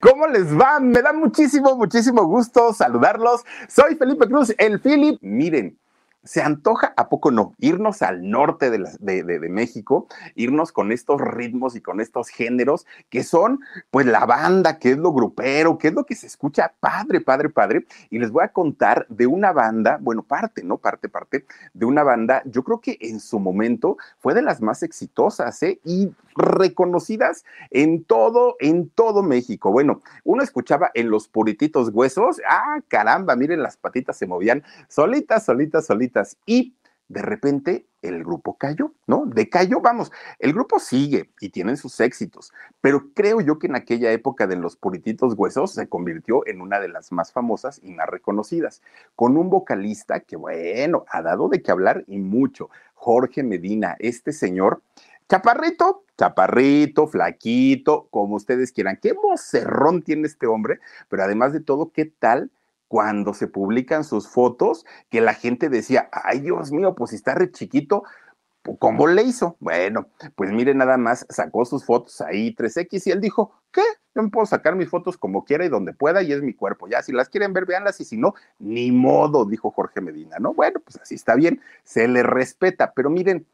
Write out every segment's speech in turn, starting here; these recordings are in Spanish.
¿Cómo les va? Me da muchísimo, muchísimo gusto saludarlos. Soy Felipe Cruz, el Philip. Miren, se antoja, ¿a poco no? Irnos al norte de, México, irnos con estos ritmos y con estos géneros que son, pues, la banda, que es lo grupero, que es lo que se escucha padre, padre, padre. Y les voy a contar de una banda, bueno, parte, ¿no? Parte, parte, de una banda, yo creo que en su momento fue de las más exitosas, ¿eh? Y reconocidas en todo, en todo México. Bueno, uno escuchaba en los purititos huesos, ah, caramba, miren, las patitas se movían solitas, solitas, solitas y de repente el grupo cayó, ¿no? De cayó, vamos, el grupo sigue y tienen sus éxitos, pero creo yo que en aquella época de los purititos huesos se convirtió en una de las más famosas y más reconocidas, con un vocalista que, bueno, ha dado de qué hablar y mucho, Jorge Medina, este señor, chaparrito, chaparrito, flaquito, como ustedes quieran, qué vocerrón tiene este hombre, pero además de todo, ¿qué tal? Cuando se publican sus fotos, que la gente decía, ay Dios mío, pues si está re chiquito, ¿cómo le hizo? Bueno, pues mire nada más, sacó sus fotos ahí 3X y él dijo, ¿qué? Yo me puedo sacar mis fotos como quiera y donde pueda y es mi cuerpo. Ya, si las quieren ver, véanlas y si no, ni modo, dijo Jorge Medina, ¿no? Bueno, pues así está bien, se le respeta, pero miren,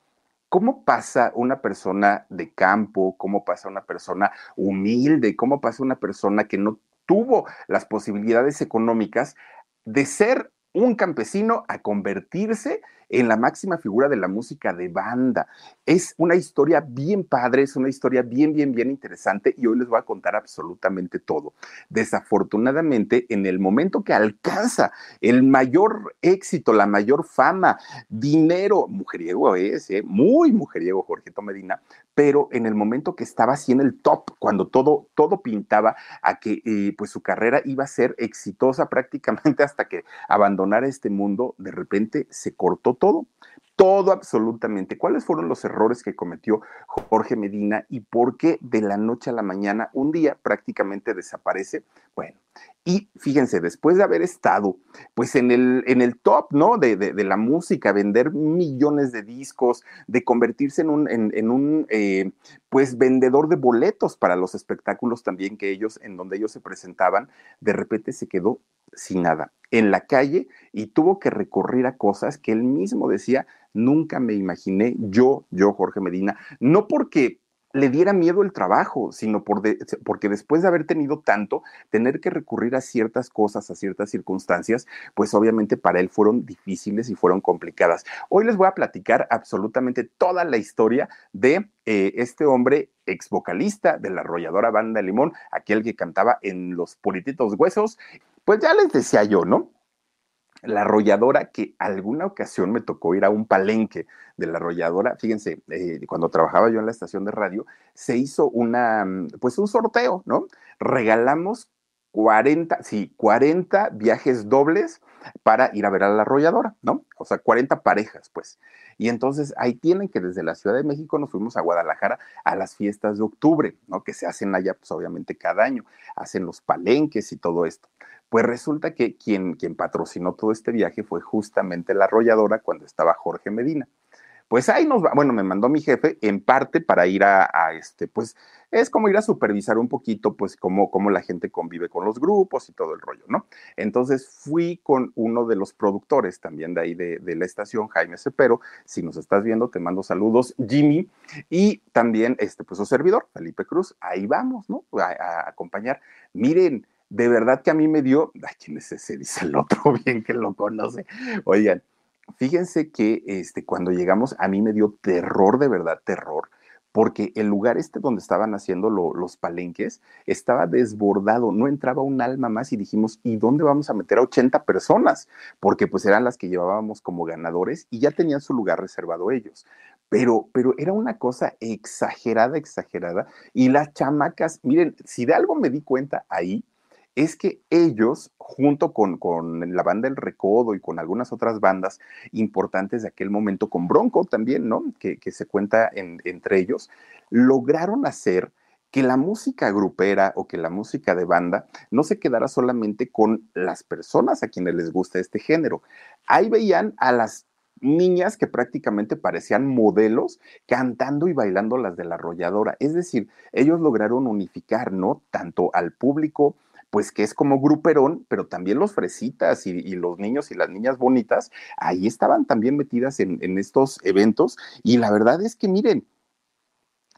¿Cómo pasa una persona de campo? ¿Cómo pasa una persona humilde? ¿Cómo pasa una persona que no tuvo las posibilidades económicas de ser un campesino a convertirse en la máxima figura de la música de banda. Es una historia bien padre, es una historia bien, bien, bien interesante y hoy les voy a contar absolutamente todo. Desafortunadamente, en el momento que alcanza el mayor éxito, la mayor fama, dinero, mujeriego es, ¿eh? muy mujeriego Jorgito Medina, pero en el momento que estaba así en el top, cuando todo, todo pintaba a que eh, pues su carrera iba a ser exitosa prácticamente hasta que abandonara este mundo, de repente se cortó todo, todo absolutamente. ¿Cuáles fueron los errores que cometió Jorge Medina y por qué de la noche a la mañana, un día prácticamente desaparece? Bueno, y fíjense, después de haber estado pues en el, en el top, ¿no? De, de, la música, vender millones de discos, de convertirse en un, en, un eh, pues vendedor de boletos para los espectáculos también que ellos, en donde ellos se presentaban, de repente se quedó sin nada, en la calle y tuvo que recurrir a cosas que él mismo decía, nunca me imaginé yo, yo Jorge Medina, no porque le diera miedo el trabajo, sino por porque después de haber tenido tanto, tener que recurrir a ciertas cosas, a ciertas circunstancias, pues obviamente para él fueron difíciles y fueron complicadas. Hoy les voy a platicar absolutamente toda la historia de eh, este hombre ex vocalista de la arrolladora Banda Limón, aquel que cantaba en Los Polititos Huesos. Pues ya les decía yo, ¿no? la arrolladora, que alguna ocasión me tocó ir a un palenque de la arrolladora, fíjense, eh, cuando trabajaba yo en la estación de radio, se hizo una, mm, pues un sorteo, ¿no? Regalamos 40, sí, 40 viajes dobles para ir a ver a la arrolladora, ¿no? O sea, 40 parejas, pues. Y entonces ahí tienen que desde la Ciudad de México nos fuimos a Guadalajara a las fiestas de octubre, ¿no? Que se hacen allá, pues obviamente cada año, hacen los palenques y todo esto. Pues resulta que quien, quien patrocinó todo este viaje fue justamente la arrolladora cuando estaba Jorge Medina. Pues ahí nos va, bueno, me mandó mi jefe en parte para ir a, este, pues, es como ir a supervisar un poquito, pues, cómo, cómo la gente convive con los grupos y todo el rollo, ¿no? Entonces fui con uno de los productores también de ahí de, la estación, Jaime Cepero. Si nos estás viendo, te mando saludos, Jimmy, y también, este, pues, su servidor, Felipe Cruz. Ahí vamos, ¿no? A, acompañar. Miren, de verdad que a mí me dio, ay, ¿quién es ese? Dice el otro, bien que lo conoce. Oigan, fíjense que este, cuando llegamos, a mí me dio terror, de verdad, terror porque el lugar este donde estaban haciendo los palenques estaba desbordado, no entraba un alma más y dijimos, ¿y dónde vamos a meter a 80 personas? Porque pues eran las que llevábamos como ganadores y ya tenían su lugar reservado ellos. Pero, pero era una cosa exagerada, exagerada. Y las chamacas, miren, si de algo me di cuenta ahí, es que ellos, junto con, la banda El Recodo y con algunas otras bandas importantes de aquel momento, con Bronco también, ¿no? Que, se cuenta entre ellos, lograron hacer que la música grupera o que la música de banda no se quedara solamente con las personas a quienes les gusta este género. Ahí veían a las niñas que prácticamente parecían modelos cantando y bailando las de la arrolladora. Es decir, ellos lograron unificar, ¿no? Tanto al público pues que es como gruperón, pero también los fresitas y, los niños y las niñas bonitas, ahí estaban también metidas en, estos eventos y la verdad es que miren,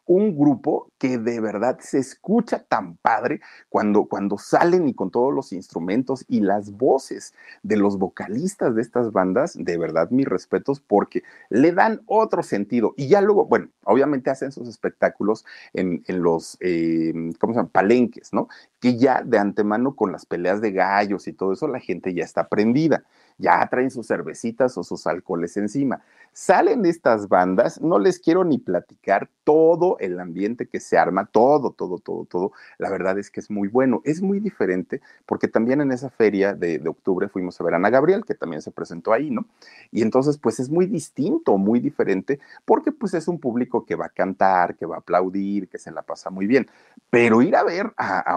un grupo que de verdad se escucha tan padre cuando, cuando salen y con todos los instrumentos y las voces de los vocalistas de estas bandas, de verdad mis respetos porque le dan otro sentido. Y ya luego, bueno, obviamente hacen sus espectáculos en, los, eh, ¿cómo se llama? Palenques, ¿no? Que ya de antemano con las peleas de gallos y todo eso, la gente ya está prendida ya traen sus cervecitas o sus alcoholes encima. Salen estas bandas, no les quiero ni platicar todo el ambiente que se arma, todo, todo, todo, todo. La verdad es que es muy bueno, es muy diferente, porque también en esa feria de, octubre fuimos a ver a Ana Gabriel, que también se presentó ahí, ¿no? Y entonces, pues es muy distinto, muy diferente, porque pues es un público que va a cantar, que va a aplaudir, que se la pasa muy bien. Pero ir a ver a, a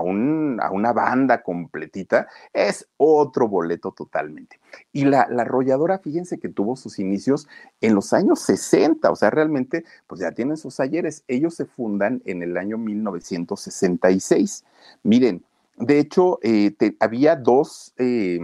una banda completita es otro boleto totalmente. Y la, arrolladora, fíjense que tuvo sus inicios en los años 60, o sea, realmente, pues ya tienen sus ayeres. Ellos se fundan en el año 1966. Miren, de hecho, eh, había dos, eh,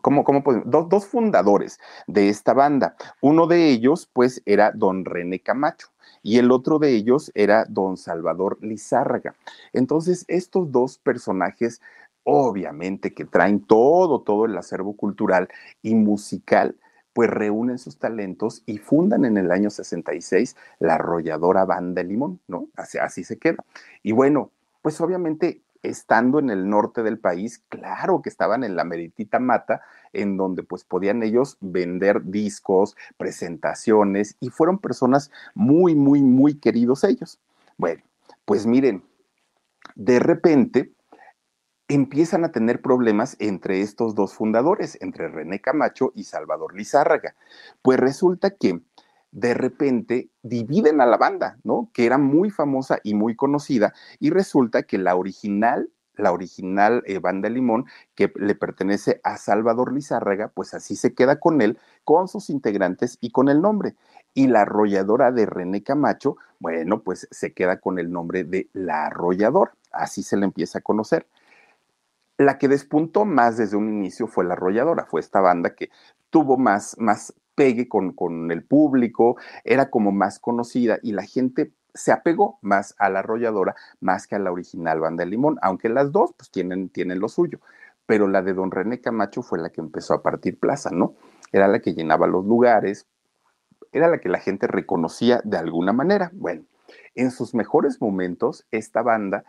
¿cómo, cómo dos, dos, fundadores de esta banda. Uno de ellos, pues, era don René Camacho y el otro de ellos era don Salvador Lizárraga. Entonces, estos dos personajes obviamente que traen todo, todo el acervo cultural y musical, pues reúnen sus talentos y fundan en el año 66 la arrolladora Banda Limón, ¿no? Así, así se queda. Y bueno, pues obviamente estando en el norte del país, claro que estaban en la meritita mata, en donde pues podían ellos vender discos, presentaciones, y fueron personas muy, muy, muy queridos ellos. Bueno, pues miren, de repente, empiezan a tener problemas entre estos dos fundadores, entre René Camacho y Salvador Lizárraga. Pues resulta que de repente dividen a la banda, ¿no? Que era muy famosa y muy conocida, y resulta que la original, la original eh, banda Limón, que le pertenece a Salvador Lizárraga, pues así se queda con él, con sus integrantes y con el nombre. Y la arrolladora de René Camacho, bueno, pues se queda con el nombre de La Arrolladora, así se le empieza a conocer. La que despuntó más desde un inicio fue la arrolladora, fue esta banda que tuvo más, más pegue con, con el público, era como más conocida y la gente se apegó más a la arrolladora más que a la original banda de limón, aunque las dos pues tienen, tienen lo suyo. Pero la de don René Camacho fue la que empezó a partir plaza, ¿no? Era la que llenaba los lugares, era la que la gente reconocía de alguna manera. Bueno, en sus mejores momentos, esta banda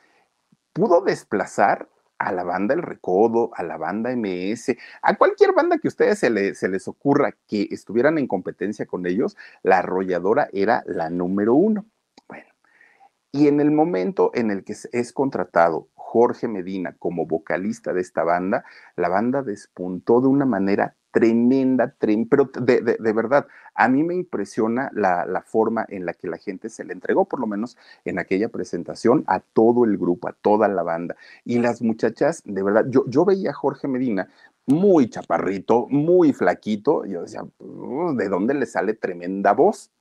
pudo desplazar a la banda El Recodo, a la banda MS, a cualquier banda que a ustedes se, se, les ocurra que estuvieran en competencia con ellos, la arrolladora era la número uno. Bueno, y en el momento en el que es contratado Jorge Medina como vocalista de esta banda, la banda despuntó de una manera tremenda, pero de, de, verdad, a mí me impresiona la, la, forma en la que la gente se le entregó, por lo menos en aquella presentación, a todo el grupo, a toda la banda. Y las muchachas, de verdad, yo, yo veía a Jorge Medina muy chaparrito, muy flaquito, y yo decía, ¿de dónde le sale tremenda voz?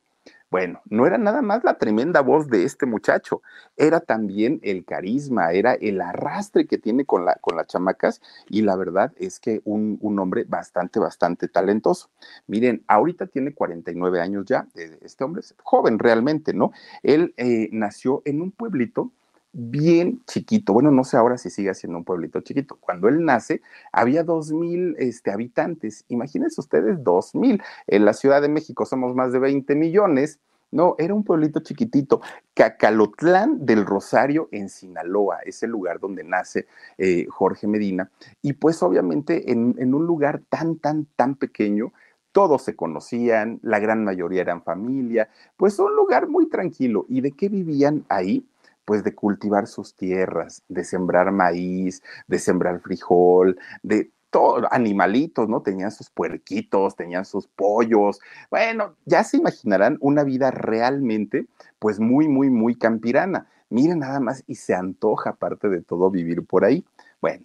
Bueno, no era nada más la tremenda voz de este muchacho, era también el carisma, era el arrastre que tiene con, la, con las chamacas y la verdad es que un, un, hombre bastante, bastante talentoso. Miren, ahorita tiene 49 años ya, eh, este hombre es joven realmente, ¿no? Él eh, nació en un pueblito bien chiquito. Bueno, no sé ahora si sigue siendo un pueblito chiquito. Cuando él nace, había dos mil este, habitantes. Imagínense ustedes, dos mil. En la Ciudad de México somos más de 20 millones. No, era un pueblito chiquitito. Cacalotlán del Rosario en Sinaloa, es el lugar donde nace eh, Jorge Medina. Y pues obviamente en, en un lugar tan, tan, tan pequeño, todos se conocían, la gran mayoría eran familia, pues un lugar muy tranquilo. ¿Y de qué vivían ahí? Pues de cultivar sus tierras, de sembrar maíz, de sembrar frijol, de todo, animalitos, ¿no? Tenían sus puerquitos, tenían sus pollos. Bueno, ya se imaginarán una vida realmente, pues muy, muy, muy campirana. Miren nada más y se antoja, aparte de todo, vivir por ahí. Bueno,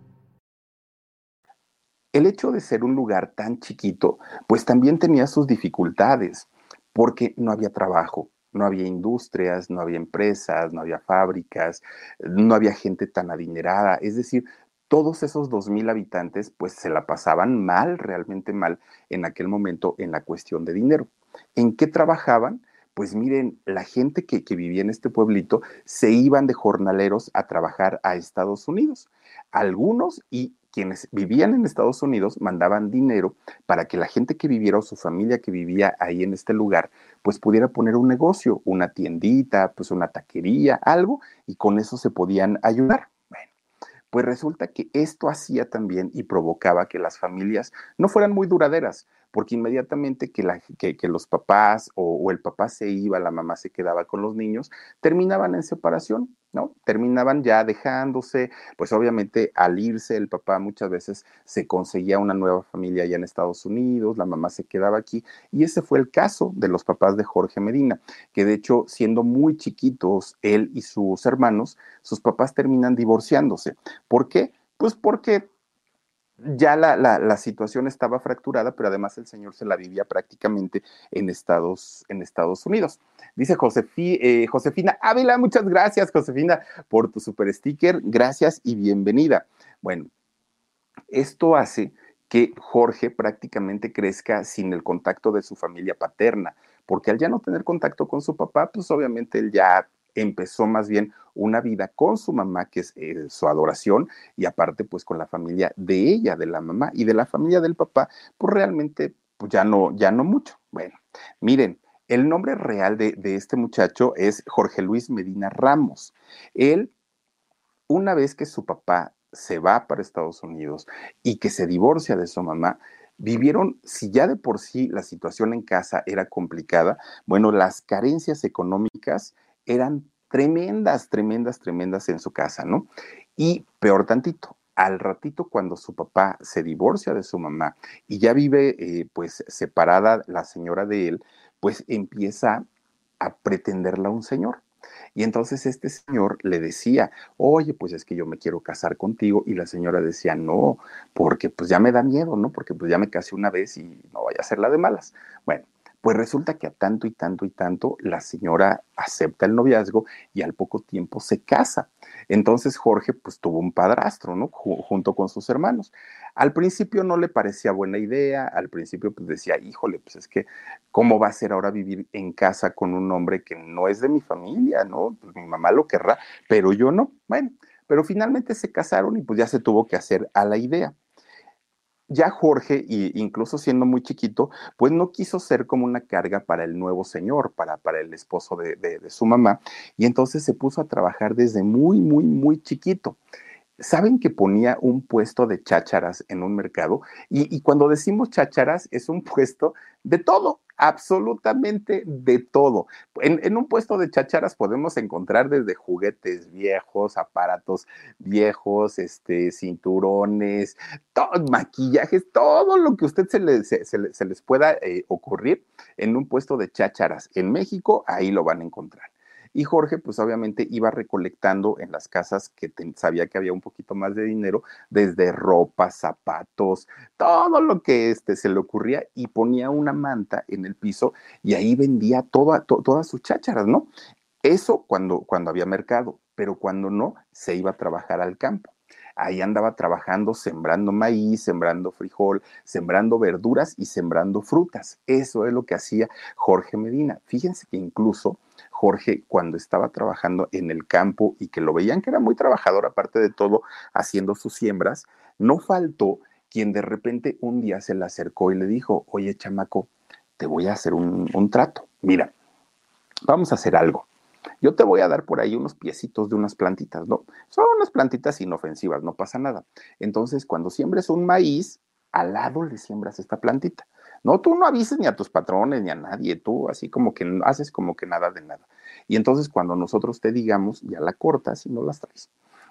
el hecho de ser un lugar tan chiquito, pues también tenía sus dificultades, porque no había trabajo, no había industrias, no había empresas, no había fábricas, no había gente tan adinerada, es decir, todos esos dos mil habitantes pues se la pasaban mal, realmente mal en aquel momento en la cuestión de dinero. ¿En qué trabajaban? Pues miren, la gente que, que, vivía en este pueblito se iban de jornaleros a trabajar a Estados Unidos. Algunos, y quienes vivían en Estados Unidos mandaban dinero para que la gente que viviera o su familia que vivía ahí en este lugar, pues pudiera poner un negocio, una tiendita, pues una taquería, algo, y con eso se podían ayudar. Bueno, pues resulta que esto hacía también y provocaba que las familias no fueran muy duraderas, porque inmediatamente que, los papás o, o, el papá se iba, la mamá se quedaba con los niños, terminaban en separación, ¿no? Terminaban ya dejándose, pues obviamente al irse el papá muchas veces se conseguía una nueva familia allá en Estados Unidos, la mamá se quedaba aquí, y ese fue el caso de los papás de Jorge Medina, que de hecho siendo muy chiquitos, él y sus hermanos, sus papás terminan divorciándose. ¿Por qué? Pues porque ya la, la, la, situación estaba fracturada, pero además el señor se la vivía prácticamente en Estados, en Estados Unidos. Dice Josefi, eh, Josefina Ávila, muchas gracias, Josefina, por tu super sticker. Gracias y bienvenida. Bueno, esto hace que Jorge prácticamente crezca sin el contacto de su familia paterna, porque al ya no tener contacto con su papá, pues obviamente él ya empezó más bien una vida con su mamá, que es eh, su adoración, y aparte pues con la familia de ella, de la mamá y de la familia del papá, pues realmente pues ya no, ya no mucho. Bueno, miren, el nombre real de, de este muchacho es Jorge Luis Medina Ramos. Él, una vez que su papá se va para Estados Unidos y que se divorcia de su mamá, vivieron, si ya de por sí la situación en casa era complicada, bueno, las carencias económicas eran tremendas, tremendas, tremendas en su casa, ¿no? Y peor tantito, al ratito cuando su papá se divorcia de su mamá y ya vive eh, pues separada la señora de él, pues empieza a pretenderla un señor. Y entonces este señor le decía, oye, pues es que yo me quiero casar contigo. Y la señora decía, no, porque pues ya me da miedo, ¿no? Porque pues ya me casé una vez y no vaya a ser la de malas. Bueno, pues resulta que a tanto y tanto y tanto la señora acepta el noviazgo y al poco tiempo se casa. Entonces Jorge pues tuvo un padrastro, ¿no? junto con sus hermanos. Al principio no le parecía buena idea, al principio pues decía, híjole, pues es que, ¿cómo va a ser ahora vivir en casa con un hombre que no es de mi familia, ¿no? Pues mi mamá lo querrá, pero yo no. Bueno, pero finalmente se casaron y pues ya se tuvo que hacer a la idea ya Jorge, y incluso siendo muy chiquito, pues no quiso ser como una carga para el nuevo señor, para, para el esposo de, de, de su mamá, y entonces se puso a trabajar desde muy, muy, muy chiquito. ¿Saben que ponía un puesto de chácharas en un mercado? Y, y, cuando decimos chácharas, es un puesto de todo, absolutamente de todo. En, un puesto de chacharas podemos encontrar desde juguetes viejos, aparatos viejos, este, cinturones, maquillajes, todo lo que usted se, les pueda eh, ocurrir en un puesto de chácharas. En México, ahí lo van a encontrar. Y Jorge, pues obviamente iba recolectando en las casas que sabía que había un poquito más de dinero, desde ropa, zapatos, todo lo que este, se le ocurría y ponía una manta en el piso y ahí vendía todas sus chácharas, ¿no? Eso cuando, cuando había mercado, pero cuando no, se iba a trabajar al campo ahí andaba trabajando, sembrando maíz, sembrando frijol, sembrando verduras y sembrando frutas. Eso es lo que hacía Jorge Medina. Fíjense que incluso Jorge, cuando estaba trabajando en el campo y que lo veían que era muy trabajador, aparte de todo, haciendo sus siembras, no faltó quien de repente un día se le acercó y le dijo, oye, chamaco, te voy a hacer un, un trato. Mira, vamos a hacer algo yo te voy a dar por ahí unos piecitos de unas plantitas, ¿no? Son unas plantitas inofensivas, no pasa nada. Entonces, cuando siembres un maíz, al lado le siembras esta plantita. No, tú no avises ni a tus patrones ni a nadie, tú así como que haces como que nada de nada. Y entonces cuando nosotros te digamos, ya la cortas y no las traes.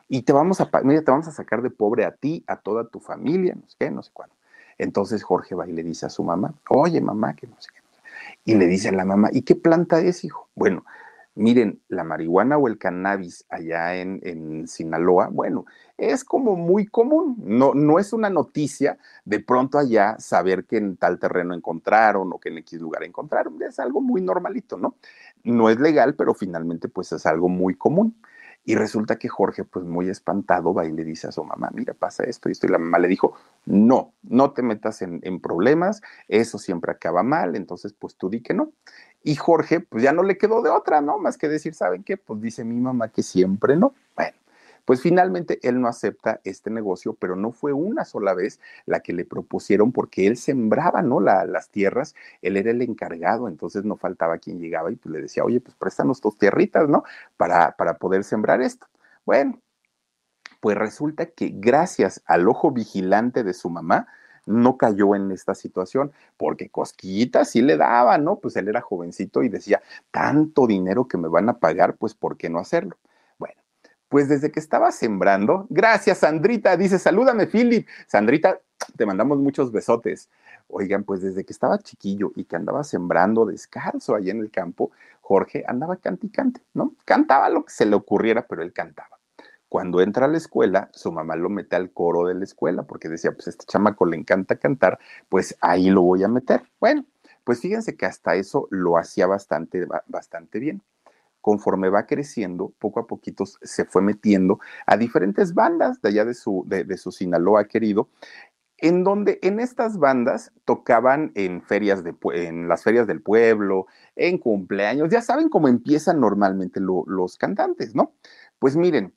Y te vamos a, mira, te vamos a sacar de pobre a ti, a toda tu familia, no sé qué, no sé cuándo. Entonces Jorge va y le dice a su mamá, oye mamá, que no sé qué. Y le dice a la mamá, ¿y qué planta es, hijo? Bueno, Miren, la marihuana o el cannabis allá en, Sinaloa, bueno, es como muy común. No, no es una noticia de pronto allá saber que en tal terreno encontraron o que en X lugar encontraron. Es algo muy normalito, ¿no? No es legal, pero finalmente pues es algo muy común. Y resulta que Jorge, pues muy espantado, va y le dice a su mamá, mira, pasa esto y esto. Y la mamá le dijo, no, no te metas en, en problemas, eso siempre acaba mal, entonces pues tú di que no. Y Jorge, pues ya no le quedó de otra, ¿no? Más que decir, ¿saben qué? Pues dice mi mamá que siempre no. Bueno, pues finalmente él no acepta este negocio, pero no fue una sola vez la que le propusieron porque él sembraba, ¿no? las tierras, él era el encargado, entonces no faltaba quien llegaba y pues le decía, oye, pues préstanos tus tierritas, ¿no? Para, para poder sembrar esto. Bueno, pues resulta que gracias al ojo vigilante de su mamá, no cayó en esta situación, porque cosquillitas sí le daba, ¿no? Pues él era jovencito y decía, tanto dinero que me van a pagar, pues ¿por qué no hacerlo? Bueno, pues desde que estaba sembrando, gracias Sandrita, dice, salúdame Philip. Sandrita, te mandamos muchos besotes. Oigan, pues desde que estaba chiquillo y que andaba sembrando descalzo allá en el campo, Jorge andaba canticante, ¿no? Cantaba lo que se le ocurriera, pero él cantaba. Cuando entra a la escuela, su mamá lo mete al coro de la escuela porque decía, pues este chamaco le encanta cantar, pues ahí lo voy a meter. Bueno, pues fíjense que hasta eso lo hacía bastante, bastante bien. Conforme va creciendo, poco a poquito se fue metiendo a diferentes bandas de allá de su, de, su Sinaloa querido, en donde en estas bandas tocaban en ferias de en las ferias del pueblo, en cumpleaños, ya saben cómo empiezan normalmente los cantantes, ¿no? Pues miren,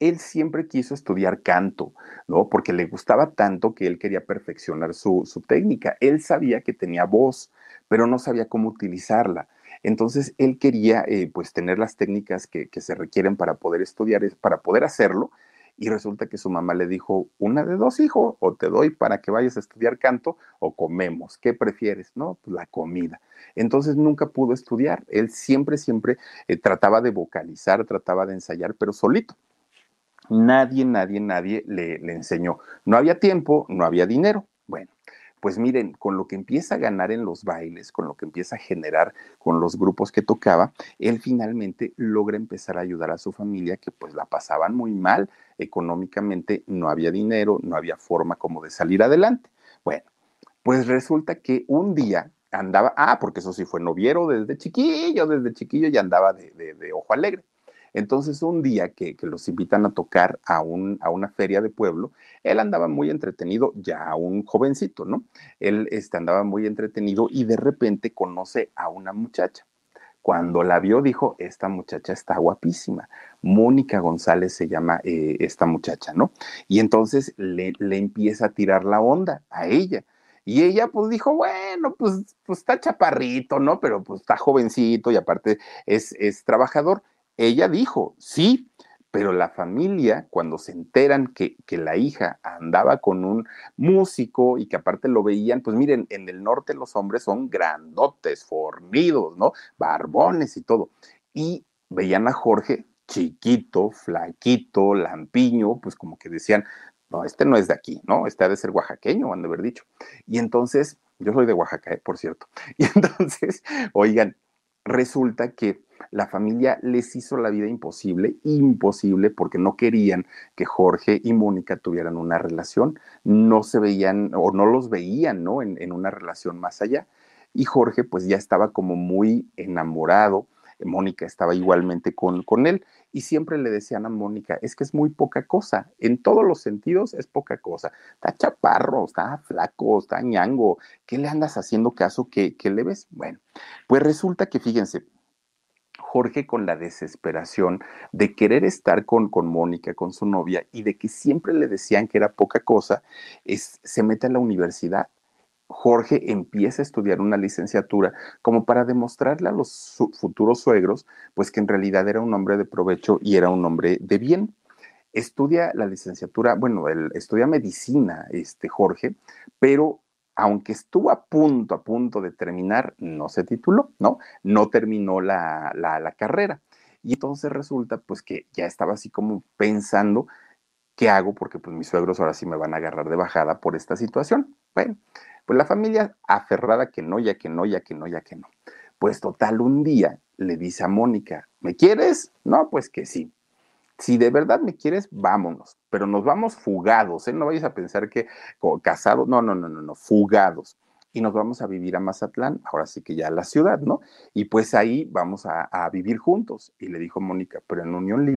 él siempre quiso estudiar canto, ¿no? Porque le gustaba tanto que él quería perfeccionar su, técnica. Él sabía que tenía voz, pero no sabía cómo utilizarla. Entonces, él quería, eh, pues, tener las técnicas que, que, se requieren para poder estudiar, para poder hacerlo. Y resulta que su mamá le dijo, una de dos, hijos, o te doy para que vayas a estudiar canto o comemos. ¿Qué prefieres? No, pues la comida. Entonces nunca pudo estudiar. Él siempre, siempre eh, trataba de vocalizar, trataba de ensayar, pero solito. Nadie, nadie, nadie le, enseñó. No había tiempo, no había dinero. Bueno, pues miren, con lo que empieza a ganar en los bailes, con lo que empieza a generar con los grupos que tocaba, él finalmente logra empezar a ayudar a su familia que pues la pasaban muy mal económicamente, no había dinero, no había forma como de salir adelante. Bueno, pues resulta que un día andaba, ah, porque eso sí fue noviero desde chiquillo, desde chiquillo ya andaba de ojo alegre. Entonces, un día que, los invitan a tocar a, un, a, una feria de pueblo, él andaba muy entretenido, ya un jovencito, ¿no? Él este, andaba muy entretenido y de repente conoce a una muchacha. Cuando la vio, dijo, esta muchacha está guapísima. Mónica González se llama eh, esta muchacha, ¿no? Y entonces le, le empieza a tirar la onda a ella. Y ella pues dijo, bueno, pues, pues está chaparrito, ¿no? Pero pues está jovencito y aparte es, es trabajador. Ella dijo, sí, pero la familia, cuando se enteran que, que, la hija andaba con un músico y que aparte lo veían, pues miren, en el norte los hombres son grandotes, fornidos, ¿no? Barbones y todo. Y veían a Jorge chiquito, flaquito, lampiño, pues como que decían, no, este no es de aquí, ¿no? Este ha de ser oaxaqueño, han de haber dicho. Y entonces, yo soy de Oaxaca, ¿eh? por cierto. Y entonces, oigan, resulta que la familia les hizo la vida imposible, imposible, porque no querían que Jorge y Mónica tuvieran una relación, no se veían o no los veían, ¿no? En, en una relación más allá. Y Jorge, pues ya estaba como muy enamorado, Mónica estaba igualmente con, con él y siempre le decían a Mónica, es que es muy poca cosa, en todos los sentidos es poca cosa. Está chaparro, está flaco, está ñango, ¿qué le andas haciendo caso que, le ves? Bueno, pues resulta que fíjense, Jorge con la desesperación de querer estar con, con Mónica, con su novia, y de que siempre le decían que era poca cosa, es, se mete a la universidad Jorge empieza a estudiar una licenciatura como para demostrarle a los futuros suegros, pues que en realidad era un hombre de provecho y era un hombre de bien. Estudia la licenciatura, bueno, estudia medicina, este Jorge, pero aunque estuvo a punto, a punto de terminar, no se tituló, ¿no? No terminó la, la, carrera. Y entonces resulta, pues, que ya estaba así como pensando, ¿qué hago? Porque pues mis suegros ahora sí me van a agarrar de bajada por esta situación. Bueno, pues la familia aferrada que no, ya que no, ya que no, ya que no. Pues total, un día le dice a Mónica, ¿me quieres? No, pues que sí. Si de verdad me quieres, vámonos, pero nos vamos fugados, ¿eh? No vayas a pensar que casados, no, no, no, no, no, fugados y nos vamos a vivir a Mazatlán, ahora sí que ya a la ciudad, ¿no? Y pues ahí vamos a, a vivir juntos. Y le dijo Mónica, pero en unión libre.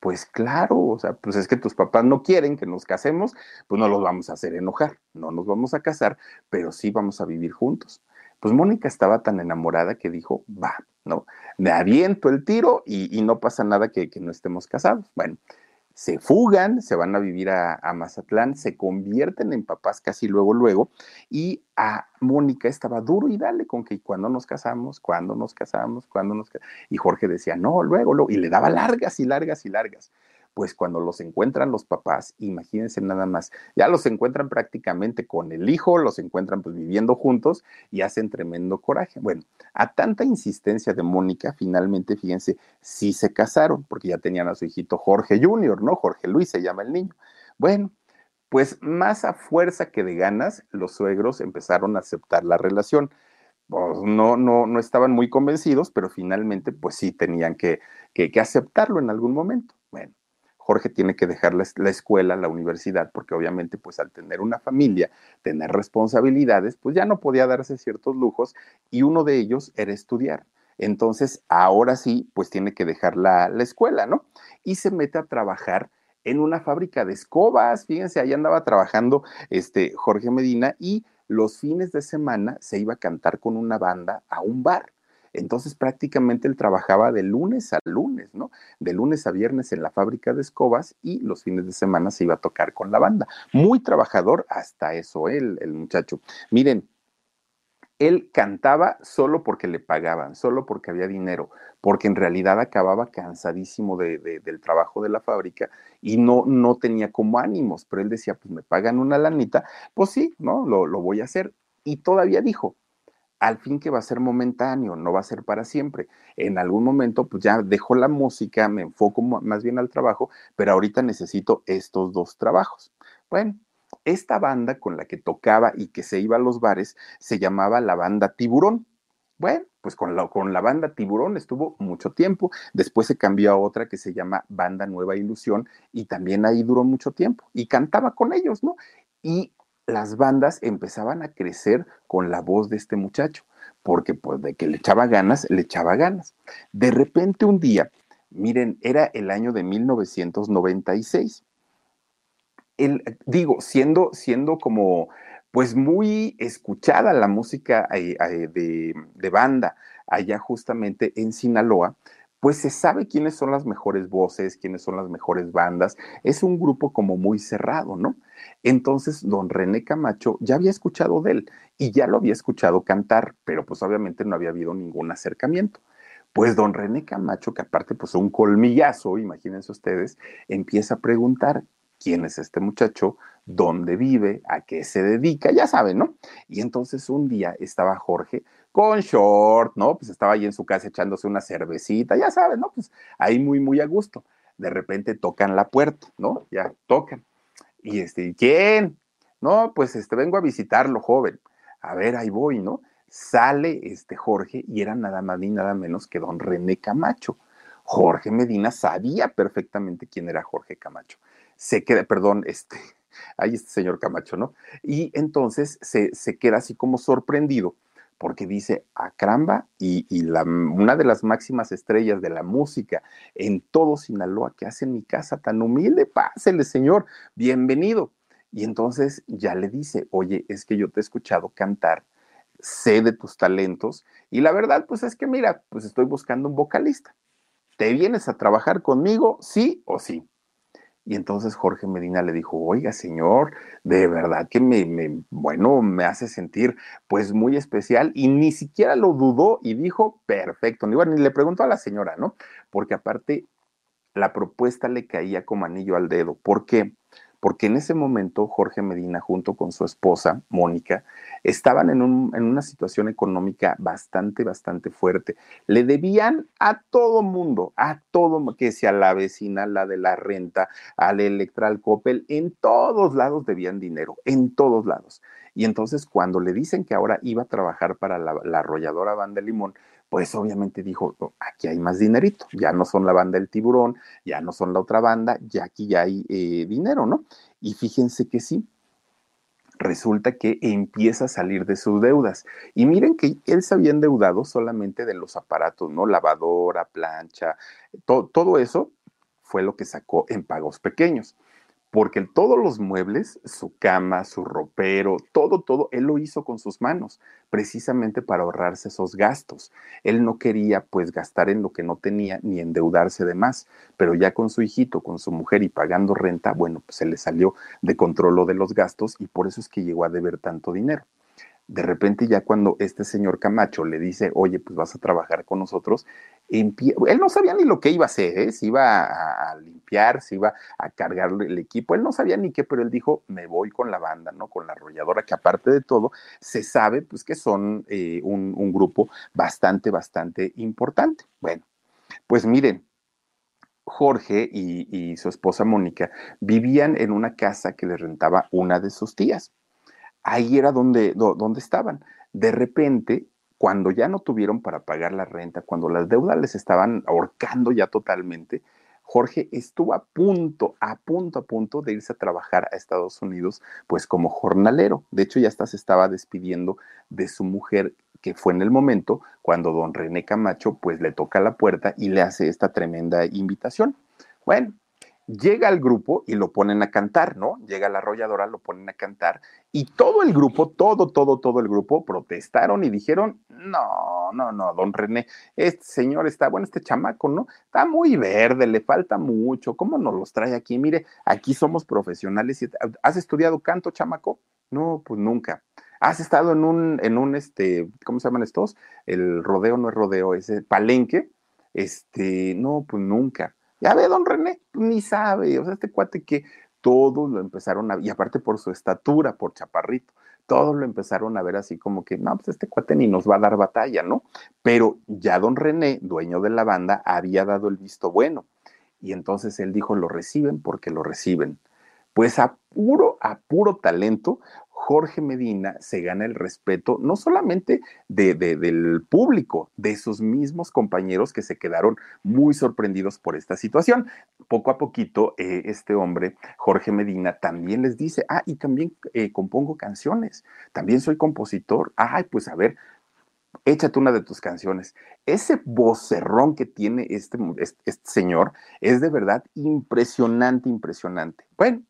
Pues claro, o sea, pues es que tus papás no quieren que nos casemos, pues no los vamos a hacer enojar, no nos vamos a casar, pero sí vamos a vivir juntos. Pues Mónica estaba tan enamorada que dijo, va, ¿no? Me aviento el tiro y, no pasa nada que, que no estemos casados. Bueno, se fugan, se van a vivir a, Mazatlán, se convierten en papás casi luego, luego, y a Mónica estaba duro y dale con que cuando nos casamos, cuando nos casamos, cuando nos casamos, y Jorge decía, no, luego, luego, y le daba largas y largas y largas pues cuando los encuentran los papás, imagínense nada más, ya los encuentran prácticamente con el hijo, los encuentran pues viviendo juntos y hacen tremendo coraje. Bueno, a tanta insistencia de Mónica, finalmente, fíjense, sí se casaron, porque ya tenían a su hijito Jorge Junior, ¿no? Jorge Luis se llama el niño. Bueno, pues más a fuerza que de ganas, los suegros empezaron a aceptar la relación. Pues no, no, no estaban muy convencidos, pero finalmente, pues sí tenían que, que, que aceptarlo en algún momento. Jorge tiene que dejar la, escuela, la universidad, porque obviamente pues al tener una familia, tener responsabilidades, pues ya no podía darse ciertos lujos y uno de ellos era estudiar. Entonces, ahora sí, pues tiene que dejar la, la escuela, ¿no? Y se mete a trabajar en una fábrica de escobas. Fíjense, ahí andaba trabajando este Jorge Medina y los fines de semana se iba a cantar con una banda a un bar. Entonces prácticamente él trabajaba de lunes a lunes, ¿no? De lunes a viernes en la fábrica de escobas y los fines de semana se iba a tocar con la banda. Muy trabajador hasta eso, él, el muchacho. Miren, él cantaba solo porque le pagaban, solo porque había dinero, porque en realidad acababa cansadísimo del trabajo de la fábrica y no, no tenía como ánimos, pero él decía, pues me pagan una lanita, pues sí, ¿no? Lo, lo voy a hacer. Y todavía dijo, al fin que va a ser momentáneo, no va a ser para siempre. En algún momento, pues ya dejo la música, me enfoco más bien al trabajo, pero ahorita necesito estos dos trabajos. Bueno, esta banda con la que tocaba y que se iba a los bares se llamaba la banda Tiburón. Bueno, pues con la, con la banda Tiburón estuvo mucho tiempo, después se cambió a otra que se llama Banda Nueva Ilusión y también ahí duró mucho tiempo y cantaba con ellos, ¿no? Y las bandas empezaban a crecer con la voz de este muchacho, porque pues de que le echaba ganas, le echaba ganas. De repente un día, Miren, era el año de 1996. El, digo, siendo, siendo como pues muy escuchada la música eh, eh, de, de, banda allá justamente en Sinaloa, pues se sabe quiénes son las mejores voces, quiénes son las mejores bandas. Es un grupo como muy cerrado, ¿no? Entonces, don René Camacho ya había escuchado de él y ya lo había escuchado cantar, pero pues obviamente no había habido ningún acercamiento. Pues don René Camacho, que aparte pues un colmillazo, imagínense ustedes, empieza a preguntar quién es este muchacho, dónde vive, a qué se dedica, ya saben, ¿no? Y entonces un día estaba Jorge con short, ¿no? Pues estaba ahí en su casa echándose una cervecita, ya saben, ¿no? Pues ahí muy, muy a gusto. De repente tocan la puerta, ¿no? Ya tocan. Y este, ¿quién? No, pues este, vengo a visitarlo, joven. A ver, ahí voy, ¿no? Sale este Jorge y era nada más ni nada menos que don René Camacho. Jorge Medina sabía perfectamente quién era Jorge Camacho. Se queda, perdón, este, ahí este señor Camacho, ¿no? Y entonces se queda así como sorprendido porque dice a y, una de las máximas estrellas de la música en todo Sinaloa que hace en mi casa tan humilde, pásele señor, bienvenido. Y entonces ya le dice, oye, es que yo te he escuchado cantar, sé de tus talentos y la verdad pues es que mira, pues estoy buscando un vocalista. ¿Te vienes a trabajar conmigo? Sí o sí. Y entonces Jorge Medina le dijo, oiga, señor, de verdad que me, bueno, me hace sentir pues muy especial y ni siquiera lo dudó y dijo, perfecto, ni, ni le preguntó a la señora, ¿no? Porque aparte la propuesta le caía como anillo al dedo. ¿Por qué? Porque en ese momento Jorge Medina junto con su esposa, Mónica, estaban en, una situación económica bastante, bastante fuerte. Le debían a todo mundo, a todo, que sea la vecina, la de la renta, al Electral Coppel, en todos lados debían dinero, en todos lados. Y entonces cuando le dicen que ahora iba a trabajar para la, la arrolladora Banda Limón, pues obviamente dijo, oh, aquí hay más dinerito, ya no son la banda del tiburón, ya no son la otra banda, ya aquí ya hay eh, dinero, ¿no? Y fíjense que sí, resulta que empieza a salir de sus deudas. Y miren que él se había endeudado solamente de los aparatos, ¿no? Lavadora, plancha, todo eso fue lo que sacó en pagos pequeños porque todos los muebles, su cama, su ropero, todo, todo, él lo hizo con sus manos, precisamente para ahorrarse esos gastos. Él no quería pues gastar en lo que no tenía ni endeudarse de más, pero ya con su hijito, con su mujer y pagando renta, bueno, pues se le salió de control de los gastos y por eso es que llegó a deber tanto dinero de repente ya cuando este señor Camacho le dice, oye, pues vas a trabajar con nosotros, él no sabía ni lo que iba a hacer, ¿eh? iba a, limpiar, si iba a cargar el equipo, él no sabía ni qué, pero él dijo, me voy con la banda, ¿no? Con la arrolladora, que aparte de todo, se sabe pues que son eh, un, grupo bastante, bastante importante. Bueno, pues miren, Jorge y, y su esposa Mónica vivían en una casa que le rentaba una de sus tías ahí era donde, donde estaban. De repente, cuando ya no tuvieron para pagar la renta, cuando las deudas les estaban ahorcando ya totalmente, Jorge estuvo a punto, a punto, a punto de irse a trabajar a Estados Unidos, pues como jornalero. De hecho, ya hasta se estaba despidiendo de su mujer, que fue en el momento cuando don René Camacho, pues le toca la puerta y le hace esta tremenda invitación. Bueno, llega el grupo y lo ponen a cantar, ¿no? Llega la arrolladora, lo ponen a cantar y todo el grupo, todo, todo, todo el grupo protestaron y dijeron, no, no, no, don René, este señor está, bueno, este chamaco, ¿no? Está muy verde, le falta mucho, ¿cómo nos los trae aquí? Mire, aquí somos profesionales. ¿Has estudiado canto, chamaco? No, pues nunca. ¿Has estado en un, en un, este, ¿cómo se llaman estos? El rodeo no es rodeo, ese palenque. Este, no, pues nunca. Ya ve, don René, ni sabe, o sea, este cuate que todos lo empezaron a, y aparte por su estatura, por chaparrito, todos lo empezaron a ver así como que, no, pues este cuate ni nos va a dar batalla, ¿no? Pero ya don René, dueño de la banda, había dado el visto bueno. Y entonces él dijo, lo reciben porque lo reciben. Pues a puro, a puro talento, Jorge Medina se gana el respeto no solamente de, del público, de sus mismos compañeros que se quedaron muy sorprendidos por esta situación. Poco a poquito, eh, este hombre, Jorge Medina, también les dice, ah, y también eh, compongo canciones, también soy compositor, ay, pues a ver, échate una de tus canciones. Ese vocerrón que tiene este, este, señor es de verdad impresionante, impresionante. Bueno,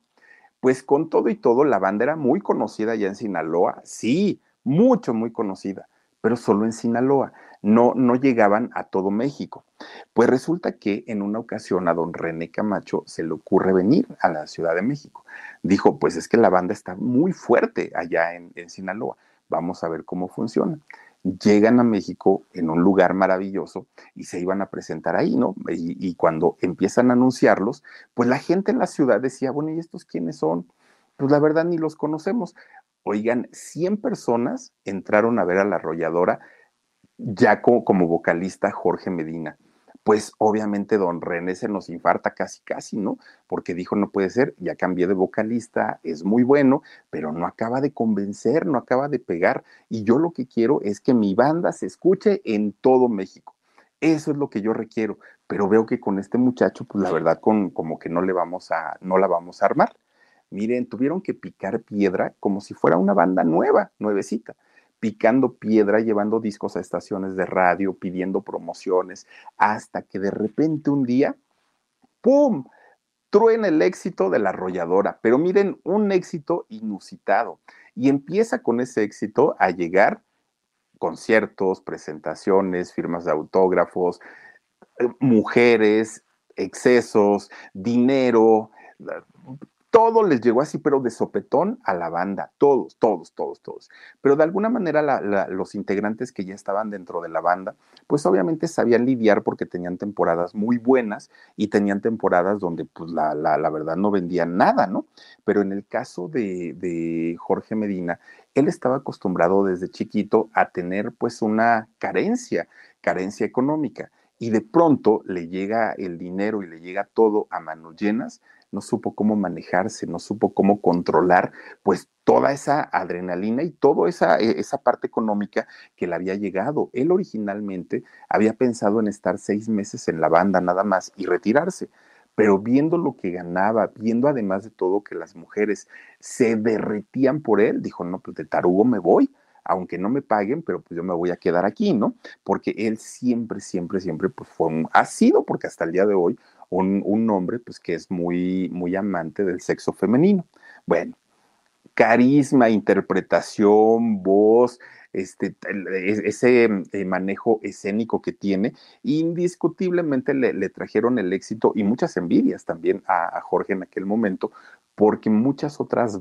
pues con todo y todo, la banda era muy conocida ya en Sinaloa, sí, mucho, muy conocida, pero solo en Sinaloa, no, no llegaban a todo México. Pues resulta que en una ocasión a don René Camacho se le ocurre venir a la Ciudad de México. Dijo, pues es que la banda está muy fuerte allá en, en Sinaloa, vamos a ver cómo funciona llegan a México en un lugar maravilloso y se iban a presentar ahí, ¿no? Y, cuando empiezan a anunciarlos, pues la gente en la ciudad decía, bueno, ¿y estos quiénes son? Pues la verdad ni los conocemos. Oigan, 100 personas entraron a ver a la arrolladora ya como vocalista Jorge Medina pues obviamente don René se nos infarta casi, casi, ¿no? Porque dijo, no puede ser, ya cambié de vocalista, es muy bueno, pero no acaba de convencer, no acaba de pegar. Y yo lo que quiero es que mi banda se escuche en todo México. Eso es lo que yo requiero, pero veo que con este muchacho, pues la verdad, con, como que no le vamos a, no la vamos a armar. Miren, tuvieron que picar piedra como si fuera una banda nueva, nuevecita picando piedra, llevando discos a estaciones de radio, pidiendo promociones, hasta que de repente un día, ¡pum! truena el éxito de la arrolladora, pero miren, un éxito inusitado. Y empieza con ese éxito a llegar conciertos, presentaciones, firmas de autógrafos, eh, mujeres, excesos, dinero, todo les llegó así, pero de sopetón a la banda, todos, todos, todos, todos. Pero de alguna manera los integrantes que ya estaban dentro de la banda, pues obviamente sabían lidiar porque tenían temporadas muy buenas y tenían temporadas donde pues la, la, verdad no vendían nada, ¿no? Pero en el caso de, de Jorge Medina, él estaba acostumbrado desde chiquito a tener pues una carencia, carencia económica. Y de pronto le llega el dinero y le llega todo a manos llenas, no supo cómo manejarse, no supo cómo controlar, pues toda esa adrenalina y toda esa, e, esa parte económica que le había llegado. Él originalmente había pensado en estar seis meses en la banda nada más y retirarse pero viendo lo que ganaba, viendo además de todo que las mujeres se derretían por él, dijo, no, pues de tarugo me voy, aunque no me paguen, pero pues yo me voy a quedar aquí, ¿no? Porque él siempre, siempre, siempre, pues fue ha sido, porque hasta el día de hoy, un, hombre pues que es muy, muy amante del sexo femenino. Bueno, carisma, interpretación, voz, este, ese eh, manejo escénico que tiene, indiscutiblemente le, trajeron el éxito y muchas envidias también a, Jorge en aquel momento, porque muchas otras...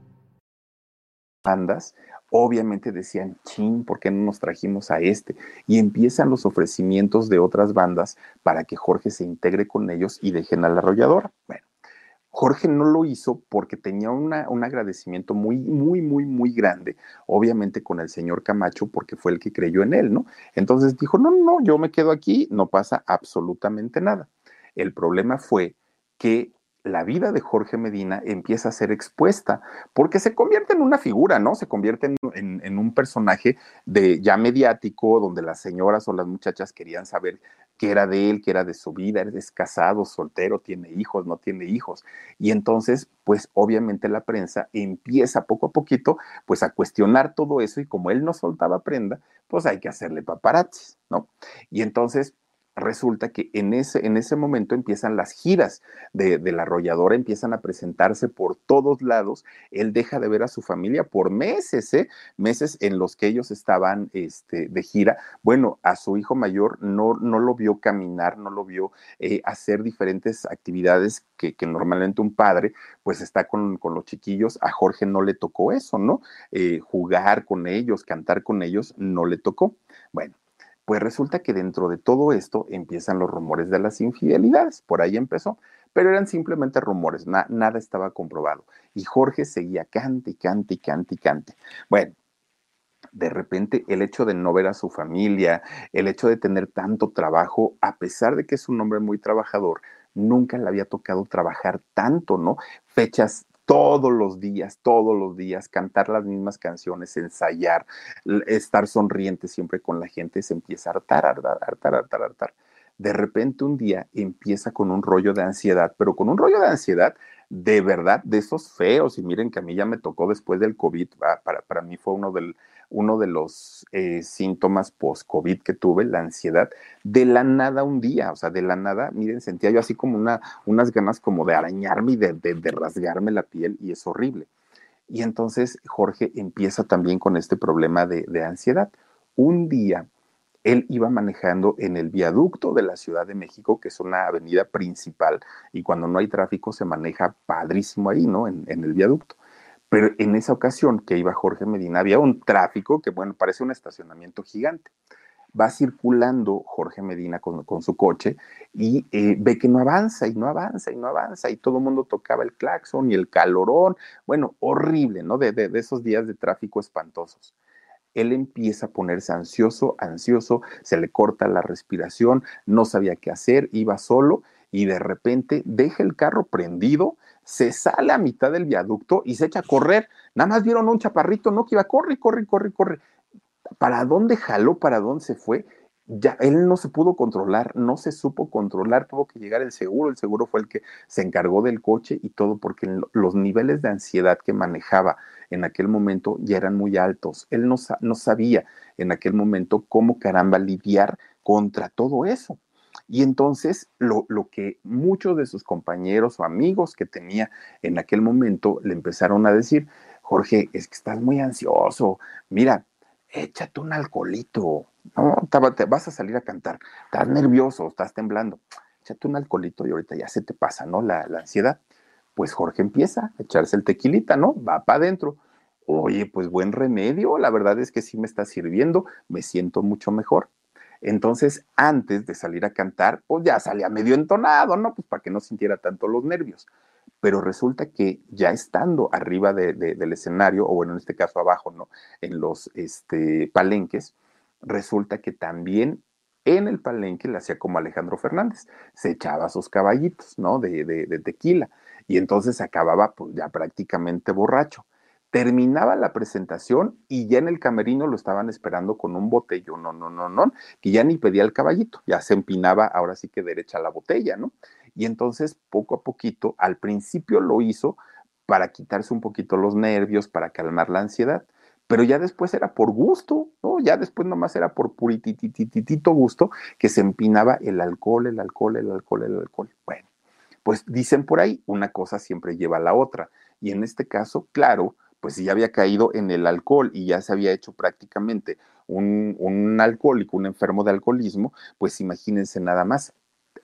Bandas, obviamente decían, chin, ¿por qué no nos trajimos a este? Y empiezan los ofrecimientos de otras bandas para que Jorge se integre con ellos y dejen a la arrolladora. Bueno, Jorge no lo hizo porque tenía un agradecimiento muy, muy, muy, muy grande, obviamente con el señor Camacho, porque fue el que creyó en él, ¿no? Entonces dijo, no, no, yo me quedo aquí, no pasa absolutamente nada. El problema fue que la vida de Jorge Medina empieza a ser expuesta, porque se convierte en una figura, ¿no? Se convierte en, un personaje de ya mediático, donde las señoras o las muchachas querían saber qué era de él, qué era de su vida, es casado, soltero, tiene hijos, no tiene hijos. Y entonces, pues obviamente la prensa empieza poco a poquito, pues a cuestionar todo eso y como él no soltaba prenda, pues hay que hacerle paparazzis, ¿no? Y entonces, resulta que en ese, en ese momento empiezan las giras de, la arrolladora, empiezan a presentarse por todos lados. Él deja de ver a su familia por meses, ¿eh? meses en los que ellos estaban este, de gira. Bueno, a su hijo mayor no, no lo vio caminar, no lo vio eh, hacer diferentes actividades que, normalmente un padre pues está con, los chiquillos. A Jorge no le tocó eso, ¿no? Eh, jugar con ellos, cantar con ellos, no le tocó. Bueno, pues resulta que dentro de todo esto empiezan los rumores de las infidelidades, por ahí empezó, pero eran simplemente rumores, nada estaba comprobado. Y Jorge seguía cante, cante, cante, cante. Bueno, de repente el hecho de no ver a su familia, el hecho de tener tanto trabajo, a pesar de que es un hombre muy trabajador, nunca le había tocado trabajar tanto, ¿no? Fechas todos los días, todos los días, cantar las mismas canciones, ensayar, estar sonriente siempre con la gente, se empieza a hartar, hartar, hartar, hartar, hartar. De repente un día empieza con un rollo de ansiedad, pero con un rollo de ansiedad de verdad, de esos feos, y miren que a mí ya me tocó después del COVID, ah, para, para mí fue uno del, uno de los eh, síntomas post-COVID que tuve, la ansiedad, de la nada un día, o sea, de la nada, miren, sentía yo así como una, unas ganas como de arañarme y de, de, rasgarme la piel y es horrible. Y entonces Jorge empieza también con este problema de, de ansiedad. Un día él iba manejando en el viaducto de la Ciudad de México, que es una avenida principal, y cuando no hay tráfico se maneja padrísimo ahí, ¿no? En, en el viaducto. Pero en esa ocasión que iba Jorge Medina, había un tráfico que, bueno, parece un estacionamiento gigante. Va circulando Jorge Medina con, con su coche y eh, ve que no avanza y no avanza y no avanza y todo el mundo tocaba el claxon y el calorón. Bueno, horrible, ¿no? De, de, de esos días de tráfico espantosos él empieza a ponerse ansioso, ansioso, se le corta la respiración, no sabía qué hacer, iba solo y de repente deja el carro prendido, se sale a mitad del viaducto y se echa a correr. Nada más vieron un chaparrito, no, que iba, corre, corre, corre, corre. ¿Para dónde jaló? ¿Para dónde se fue? Ya él no se pudo controlar, no se supo controlar, tuvo que llegar el seguro, el seguro fue el que se encargó del coche y todo porque los niveles de ansiedad que manejaba en aquel momento ya eran muy altos. Él no, no sabía en aquel momento cómo caramba lidiar contra todo eso. Y entonces lo, lo, que muchos de sus compañeros o amigos que tenía en aquel momento le empezaron a decir, Jorge, es que estás muy ansioso, mira, échate un alcoholito, no, vas a salir a cantar, estás nervioso, estás temblando, échate un alcoholito y ahorita ya se te pasa, ¿no? La, la ansiedad. Pues Jorge empieza a echarse el tequilita, ¿no? Va para adentro. Oye, pues buen remedio, la verdad es que sí me está sirviendo, me siento mucho mejor. Entonces, antes de salir a cantar, pues ya salía medio entonado, ¿no? Pues para que no sintiera tanto los nervios. Pero resulta que ya estando arriba de, de, del escenario, o bueno, en este caso abajo, ¿no? En los este, palenques, resulta que también en el palenque le hacía como Alejandro Fernández, se echaba sus caballitos, ¿no? De, de tequila. Y entonces acababa pues ya prácticamente borracho. Terminaba la presentación y ya en el camerino lo estaban esperando con un botellón, no, no, no, no, que ya ni pedía el caballito, ya se empinaba ahora sí que derecha la botella, ¿no? Y entonces poco a poquito, al principio lo hizo para quitarse un poquito los nervios, para calmar la ansiedad, pero ya después era por gusto, ¿no? Ya después nomás era por puritititito gusto que se empinaba el alcohol, el alcohol, el alcohol, el alcohol. Bueno, pues dicen por ahí, una cosa siempre lleva a la otra. Y en este caso, claro, pues si ya había caído en el alcohol y ya se había hecho prácticamente un, un alcohólico, un enfermo de alcoholismo, pues imagínense nada más,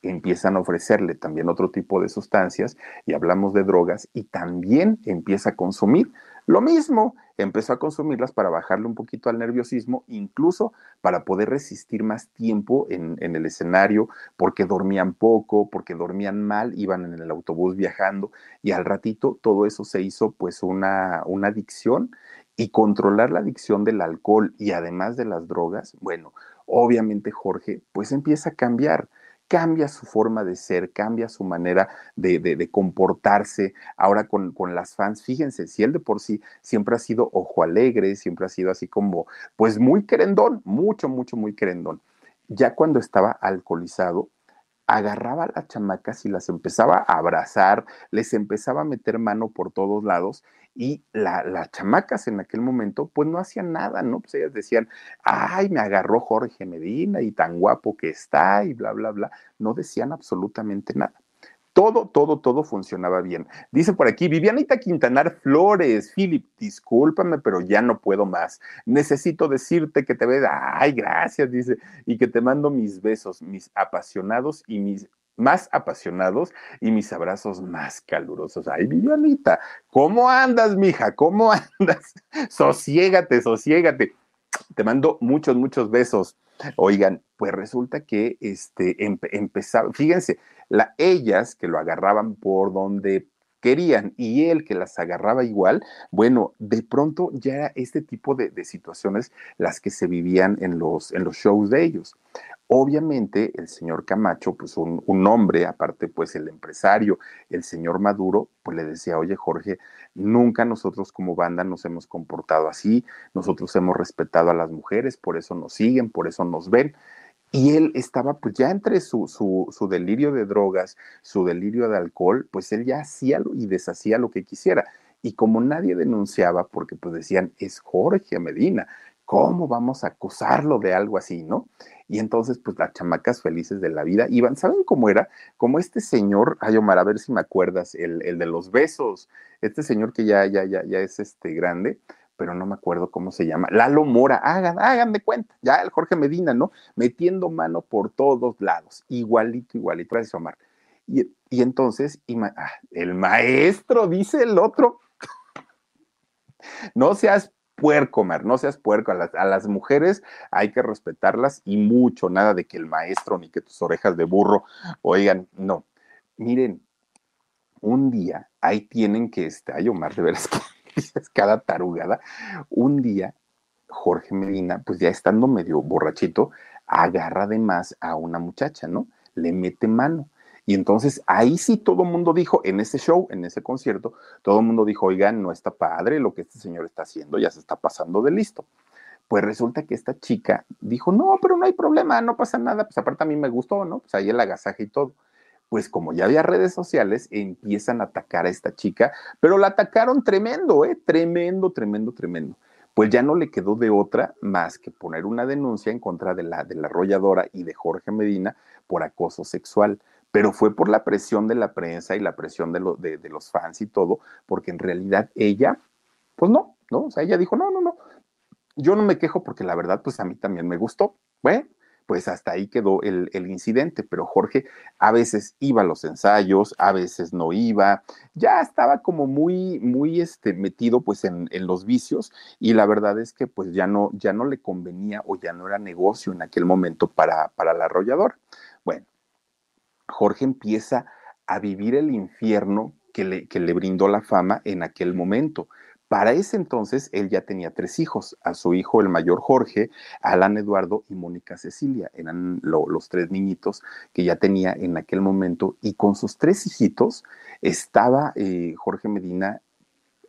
empiezan a ofrecerle también otro tipo de sustancias y hablamos de drogas y también empieza a consumir lo mismo, empezó a consumirlas para bajarle un poquito al nerviosismo, incluso para poder resistir más tiempo en, el escenario, porque dormían poco, porque dormían mal, iban en el autobús viajando y al ratito todo eso se hizo pues una, una adicción y controlar la adicción del alcohol y además de las drogas, bueno, obviamente Jorge pues empieza a cambiar cambia su forma de ser, cambia su manera de, de, comportarse. Ahora con, con, las fans, fíjense, si él de por sí siempre ha sido ojo alegre, siempre ha sido así como, pues muy querendón, mucho, mucho, muy querendón. Ya cuando estaba alcoholizado, agarraba a las chamacas y las empezaba a abrazar, les empezaba a meter mano por todos lados y la, las chamacas en aquel momento pues no hacían nada, ¿no? Pues ellas decían, ay, me agarró Jorge Medina y tan guapo que está y bla, bla, bla. No decían absolutamente nada. Todo, todo, todo funcionaba bien. Dice por aquí, Vivianita Quintanar Flores, Philip, discúlpame, pero ya no puedo más. Necesito decirte que te ves, ay, gracias, dice, y que te mando mis besos, mis apasionados y mis más apasionados y mis abrazos más calurosos. Ay, Vivianita, ¿cómo andas, mija? ¿Cómo andas? Sosiégate, sosiégate. Te mando muchos, muchos besos. Oigan, pues resulta que este, empe empezaba, fíjense, la, ellas que lo agarraban por donde querían y él que las agarraba igual, bueno, de pronto ya era este tipo de, de situaciones las que se vivían en los, en los shows de ellos. Obviamente el señor Camacho, pues un, un, hombre, aparte pues el empresario, el señor Maduro, pues le decía, oye Jorge, nunca nosotros como banda nos hemos comportado así, nosotros hemos respetado a las mujeres, por eso nos siguen, por eso nos ven. Y él estaba pues ya entre su, su, su delirio de drogas, su delirio de alcohol, pues él ya hacía y deshacía lo que quisiera. Y como nadie denunciaba, porque pues decían, es Jorge Medina, ¿cómo vamos a acusarlo de algo así, no? Y entonces, pues las chamacas felices de la vida iban, ¿saben cómo era? Como este señor, ay Omar, a ver si me acuerdas, el, el de los besos, este señor que ya, ya, ya, ya es este grande, pero no me acuerdo cómo se llama, Lalo Mora, hagan, hagan de cuenta, ya el Jorge Medina, ¿no? Metiendo mano por todos lados, igualito, igualito, gracias Omar. Y, y entonces, ah, el maestro, dice el otro, no seas puerco, Mar, no seas puerco. A las, a las, mujeres hay que respetarlas y mucho, nada de que el maestro ni que tus orejas de burro oigan, no. Miren, un día ahí tienen que, este, ay, Omar, de veras que es cada tarugada. Un día, Jorge Medina, pues ya estando medio borrachito, agarra de más a una muchacha, ¿no? Le mete mano. Y entonces ahí sí todo el mundo dijo, en ese show, en ese concierto, todo el mundo dijo, oigan, no está padre lo que este señor está haciendo, ya se está pasando de listo. Pues resulta que esta chica dijo, no, pero no hay problema, no pasa nada, pues aparte a mí me gustó, ¿no? Pues ahí el agasaje y todo. Pues como ya había redes sociales, empiezan a atacar a esta chica, pero la atacaron tremendo, ¿eh? Tremendo, tremendo, tremendo pues ya no le quedó de otra más que poner una denuncia en contra de la, de la arrolladora y de Jorge Medina por acoso sexual pero fue por la presión de la prensa y la presión de, de, los fans y todo, porque en realidad ella, pues no, ¿no? O sea, ella dijo, no, no, no, yo no me quejo porque la verdad, pues a mí también me gustó. Bueno, pues hasta ahí quedó el, el, incidente, pero Jorge a veces iba a los ensayos, a veces no iba, ya estaba como muy, muy este, metido pues en, en, los vicios y la verdad es que pues ya no, ya no le convenía o ya no era negocio en aquel momento para, para la arrolladora. Bueno, Jorge empieza a vivir el infierno que le, que le, brindó la fama en aquel momento. Para ese entonces él ya tenía tres hijos, a su hijo el mayor Jorge, Alan Eduardo y Mónica Cecilia, eran lo, los tres niñitos que ya tenía en aquel momento. Y con sus tres hijitos estaba eh, Jorge Medina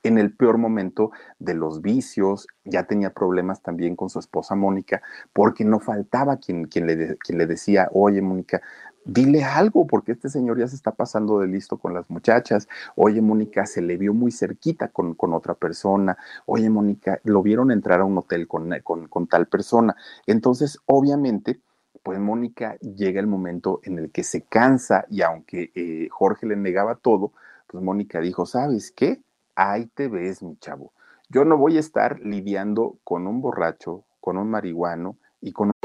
en el peor momento de los vicios, ya tenía problemas también con su esposa Mónica, porque no faltaba quien, quien, le, quien le decía, oye Mónica, dile algo, porque este señor ya se está pasando de listo con las muchachas. Oye, Mónica, se le vio muy cerquita con, con otra persona. Oye, Mónica, lo vieron entrar a un hotel con, con, con tal persona. Entonces, obviamente, pues Mónica llega el momento en el que se cansa y aunque eh, Jorge le negaba todo, pues Mónica dijo, ¿sabes qué? Ahí te ves, mi chavo. Yo no voy a estar lidiando con un borracho, con un marihuano, y con...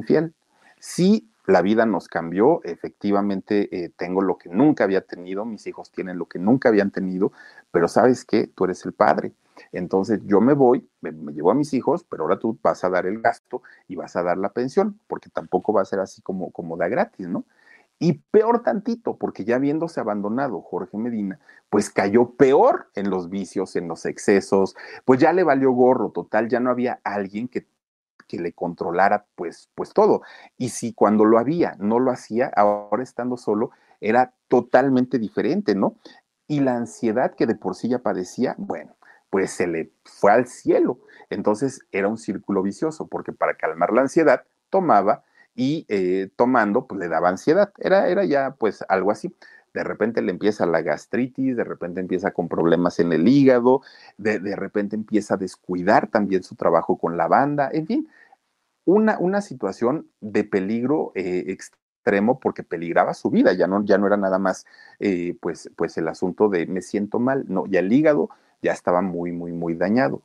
infiel. Sí, la vida nos cambió, efectivamente eh, tengo lo que nunca había tenido, mis hijos tienen lo que nunca habían tenido, pero sabes qué, tú eres el padre. Entonces yo me voy, me, me, llevo a mis hijos, pero ahora tú vas a dar el gasto y vas a dar la pensión, porque tampoco va a ser así como, como da gratis, ¿no? Y peor tantito, porque ya habiéndose abandonado Jorge Medina, pues cayó peor en los vicios, en los excesos, pues ya le valió gorro, total, ya no había alguien que que le controlara pues, pues todo. Y si cuando lo había no lo hacía, ahora estando solo, era totalmente diferente, ¿no? Y la ansiedad que de por sí ya padecía, bueno, pues se le fue al cielo. Entonces era un círculo vicioso, porque para calmar la ansiedad tomaba y eh, tomando pues le daba ansiedad. Era, era ya pues algo así de repente le empieza la gastritis, de repente empieza con problemas en el hígado, de, de, repente empieza a descuidar también su trabajo con la banda, en fin, una, una situación de peligro eh, extremo porque peligraba su vida, ya no, ya no era nada más eh, pues, pues el asunto de me siento mal, no, ya el hígado ya estaba muy, muy, muy dañado.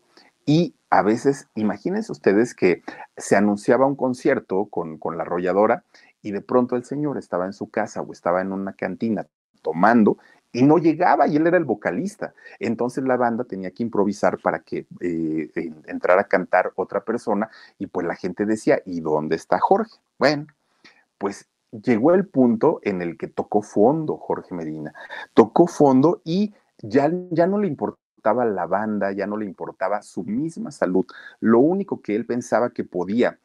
Y a veces, imagínense ustedes que se anunciaba un concierto con, con la arrolladora y de pronto el señor estaba en su casa o estaba en una cantina tomando y no llegaba y él era el vocalista. Entonces la banda tenía que improvisar para que eh, entrara a cantar otra persona y pues la gente decía, ¿y dónde está Jorge? Bueno, pues llegó el punto en el que tocó fondo Jorge Medina. Tocó fondo y ya, ya no le importaba la banda, ya no le importaba su misma salud. Lo único que él pensaba que podía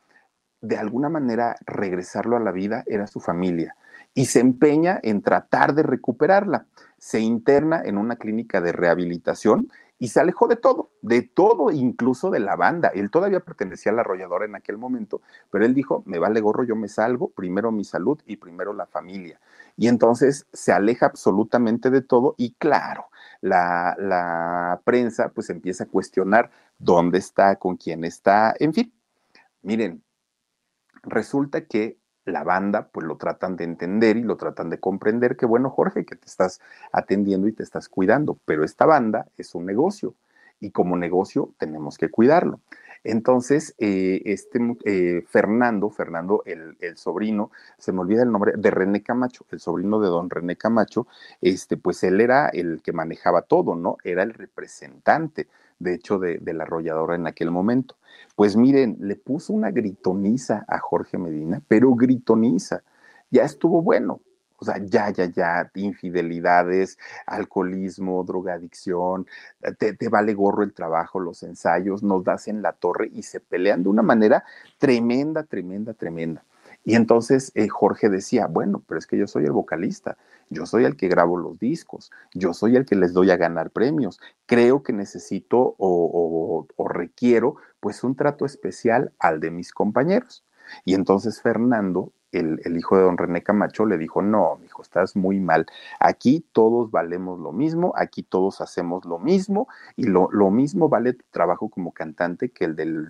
de alguna manera regresarlo a la vida era su familia y se empeña en tratar de recuperarla. Se interna en una clínica de rehabilitación y se alejó de todo, de todo, incluso de la banda. Él todavía pertenecía a la arrolladora en aquel momento, pero él dijo, me vale gorro, yo me salgo, primero mi salud y primero la familia. Y entonces se aleja absolutamente de todo y claro, la, la prensa pues empieza a cuestionar dónde está, con quién está, en fin. Miren, resulta que la banda pues lo tratan de entender y lo tratan de comprender que bueno, Jorge, que te estás atendiendo y te estás cuidando, pero esta banda es un negocio y como negocio tenemos que cuidarlo. Entonces, eh, este eh, Fernando, Fernando, el, el, sobrino, se me olvida el nombre, de René Camacho, el sobrino de don René Camacho, este, pues él era el que manejaba todo, ¿no? Era el representante, de hecho, de, la arrolladora en aquel momento. Pues miren, le puso una gritoniza a Jorge Medina, pero gritoniza. Ya estuvo bueno. O sea, ya, ya, ya, infidelidades, alcoholismo, drogadicción, te, te, vale gorro el trabajo, los ensayos, nos das en la torre y se pelean de una manera tremenda, tremenda, tremenda. Y entonces eh, Jorge decía, bueno, pero es que yo soy el vocalista, yo soy el que grabo los discos, yo soy el que les doy a ganar premios, creo que necesito o, o, o requiero pues un trato especial al de mis compañeros. Y entonces Fernando el, hijo de don René Camacho le dijo, no, hijo, estás muy mal. Aquí todos valemos lo mismo, aquí todos hacemos lo mismo y lo, lo mismo vale tu trabajo como cantante que el de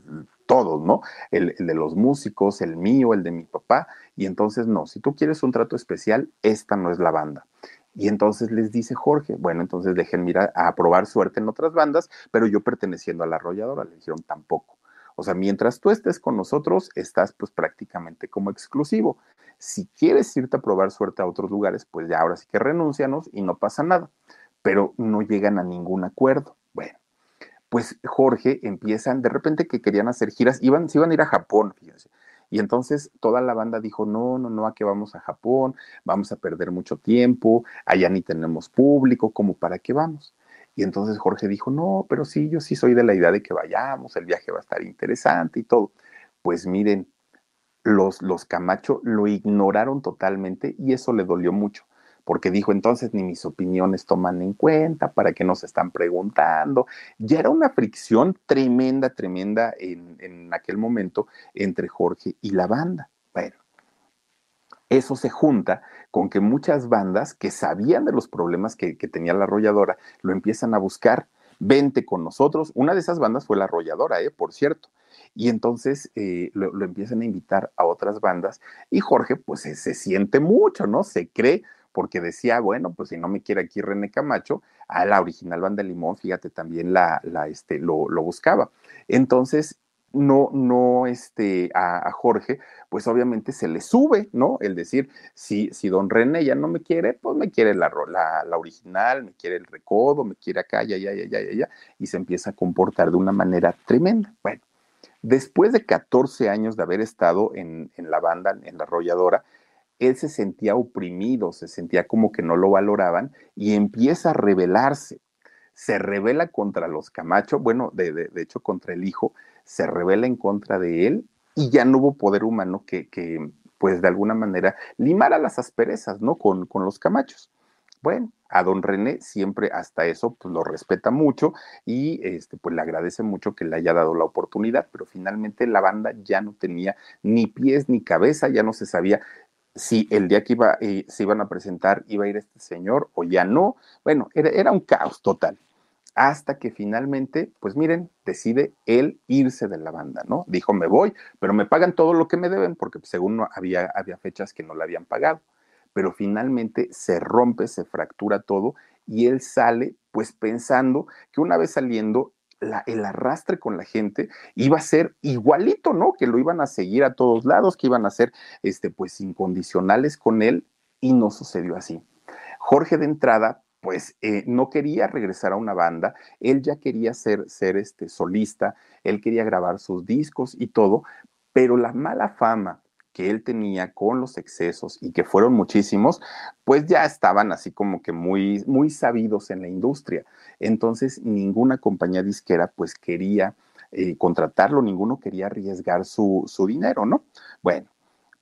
todos, ¿no? El, de los músicos, el mío, el de mi papá. Y entonces, no, si tú quieres un trato especial, esta no es la banda. Y entonces les dice Jorge, bueno, entonces dejen mirar a probar suerte en otras bandas, pero yo perteneciendo a la arrolladora, le dijeron tampoco. O sea, mientras tú estés con nosotros, estás pues prácticamente como exclusivo. Si quieres irte a probar suerte a otros lugares, pues ya ahora sí que renuncianos y no pasa nada. Pero no llegan a ningún acuerdo. Pues Jorge empiezan, de repente que querían hacer giras, iban, se iban a ir a Japón, fíjense. Y entonces toda la banda dijo, no, no, no, a qué vamos a Japón, vamos a perder mucho tiempo, allá ni tenemos público, ¿cómo para qué vamos? Y entonces Jorge dijo, no, pero sí, yo sí soy de la idea de que vayamos, el viaje va a estar interesante y todo. Pues miren, los, los Camacho lo ignoraron totalmente y eso le dolió mucho, porque dijo entonces ni mis opiniones toman en cuenta, para qué nos están preguntando. Ya era una fricción tremenda, tremenda en, en aquel momento entre Jorge y la banda. Bueno, eso se junta con que muchas bandas que sabían de los problemas que, que, tenía la arrolladora lo empiezan a buscar. Vente con nosotros. Una de esas bandas fue la arrolladora, ¿eh? por cierto. Y entonces eh, lo, lo, empiezan a invitar a otras bandas y Jorge pues se, se, siente mucho, ¿no? Se cree porque decía, bueno, pues si no me quiere aquí René Camacho, a la original banda Limón, fíjate, también la, la este, lo, lo buscaba. Entonces no, no, este, a, Jorge, pues obviamente se le sube, ¿no? El decir, si, si don René ya no me quiere, pues me quiere la, la, la original, me quiere el recodo, me quiere acá, ya, ya, ya, ya, ya, ya, y se empieza a comportar de una manera tremenda. Bueno, después de 14 años de haber estado en, en la banda, en la arrolladora, él se sentía oprimido, se sentía como que no lo valoraban y empieza a rebelarse. Se revela contra los Camacho, bueno, de, hecho contra el hijo, se revela en contra de él y ya no hubo poder humano que, que pues de alguna manera limara las asperezas, ¿no? Con, con, los camachos. Bueno, a don René siempre hasta eso pues lo respeta mucho y este pues le agradece mucho que le haya dado la oportunidad, pero finalmente la banda ya no tenía ni pies ni cabeza, ya no se sabía si el día que iba, eh, se iban a presentar iba a ir este señor o ya no. Bueno, era, era un caos total. hasta que finalmente, pues miren, decide él irse de la banda, ¿no? Dijo, me voy, pero me pagan todo lo que me deben, porque según no, había, había fechas que no le habían pagado. Pero finalmente se rompe, se fractura todo y él sale pues pensando que una vez saliendo el arrastre con la gente iba a ser igualito, ¿no? Que lo iban a seguir a todos lados, que iban a ser, este, pues, incondicionales con él, y no sucedió así. Jorge de entrada, pues, eh, no quería regresar a una banda, él ya quería ser, ser este, solista, él quería grabar sus discos y todo, pero la mala fama que él tenía con los excesos y que fueron muchísimos, pues ya estaban así como que muy, muy sabidos en la industria. Entonces, ninguna compañía disquera pues quería eh, contratarlo, ninguno quería arriesgar su, su dinero, ¿no? Bueno,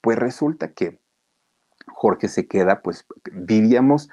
pues resulta que Jorge se queda, pues diríamos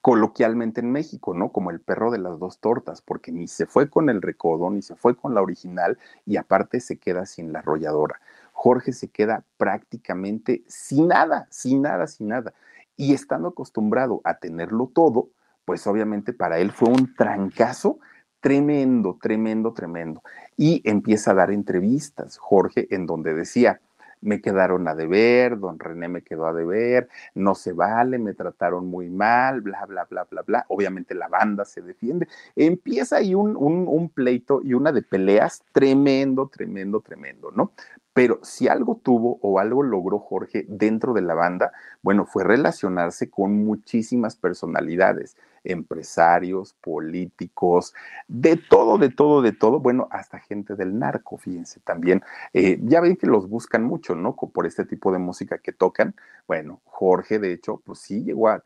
coloquialmente en México, ¿no? Como el perro de las dos tortas, porque ni se fue con el recodo, ni se fue con la original y aparte se queda sin la arrolladora. Jorge se queda prácticamente sin nada, sin nada, sin nada. Y estando acostumbrado a tenerlo todo, pues obviamente para él fue un trancazo tremendo, tremendo, tremendo. Y empieza a dar entrevistas, Jorge, en donde decía, me quedaron a deber, don René me quedó a deber, no se vale, me trataron muy mal, bla, bla, bla, bla, bla. Obviamente la banda se defiende. Empieza ahí un, un, un pleito y una de peleas tremendo, tremendo, tremendo, ¿no? Pero si algo tuvo o algo logró Jorge dentro de la banda, bueno, fue relacionarse con muchísimas personalidades, empresarios, políticos, de todo, de todo, de todo, bueno, hasta gente del narco, fíjense también. Eh, ya ven que los buscan mucho, ¿no? Por este tipo de música que tocan. Bueno, Jorge, de hecho, pues sí llegó a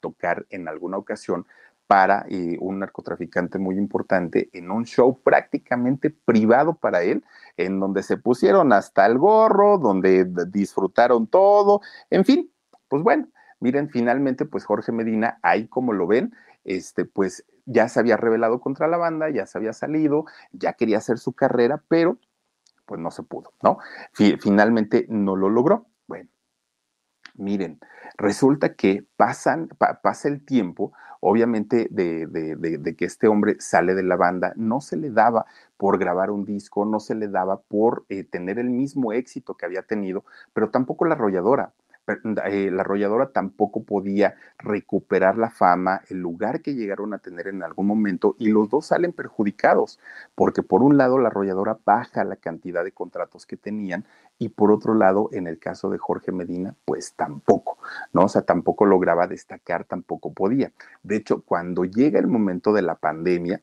tocar en alguna ocasión para eh, un narcotraficante muy importante en un show prácticamente privado para él, en donde se pusieron hasta el gorro, donde disfrutaron todo, en fin, pues bueno, miren, finalmente, pues Jorge Medina, ahí como lo ven, este, pues ya se había revelado contra la banda, ya se había salido, ya quería hacer su carrera, pero pues no se pudo, ¿no? Finalmente no lo logró. Miren, resulta que pasan, pasa el tiempo, obviamente de, que este hombre sale de la banda, no se le daba por grabar un disco, no se le daba por eh, tener el mismo éxito que había tenido, pero tampoco la arrolladora. Eh, la arrolladora tampoco podía recuperar la fama, el lugar que llegaron a tener en algún momento, y los dos salen perjudicados, porque por un lado la arrolladora baja la cantidad de contratos que tenían, y por otro lado, en el caso de Jorge Medina, pues tampoco, ¿no? O sea, tampoco lograba destacar, tampoco podía. De hecho, cuando llega el momento de la pandemia,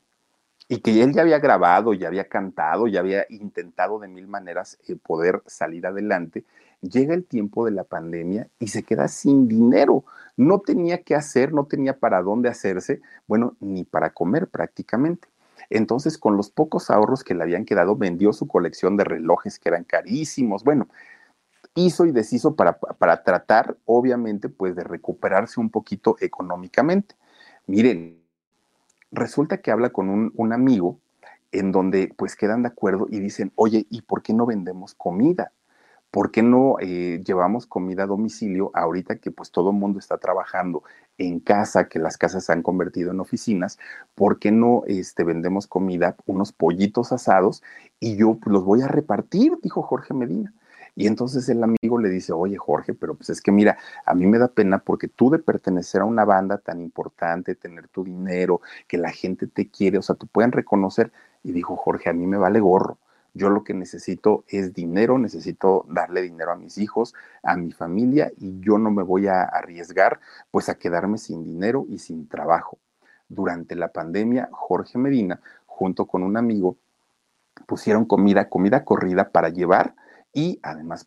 y que él ya había grabado, ya había cantado, ya había intentado de mil maneras eh, poder salir adelante, llega el tiempo de la pandemia y se queda sin dinero. No tenía qué hacer, no tenía para dónde hacerse, bueno, ni para comer prácticamente. Entonces, con los pocos ahorros que le habían quedado, vendió su colección de relojes que eran carísimos. Bueno, hizo y deshizo para, para tratar, obviamente, pues de recuperarse un poquito económicamente. Miren, resulta que habla con un, un amigo en donde pues quedan de acuerdo y dicen, oye, ¿y por qué no vendemos comida? ¿por qué no eh, llevamos comida a domicilio ahorita que pues todo el mundo está trabajando en casa, que las casas se han convertido en oficinas? ¿Por qué no este, vendemos comida, unos pollitos asados y yo pues, los voy a repartir? Dijo Jorge Medina. Y entonces el amigo le dice, oye Jorge, pero pues es que mira, a mí me da pena porque tú de pertenecer a una banda tan importante, tener tu dinero, que la gente te quiere, o sea, te pueden reconocer. Y dijo Jorge, a mí me vale gorro. Yo lo que necesito es dinero, necesito darle dinero a mis hijos, a mi familia y yo no me voy a arriesgar pues a quedarme sin dinero y sin trabajo. Durante la pandemia, Jorge Medina, junto con un amigo, pusieron comida, comida corrida para llevar y además.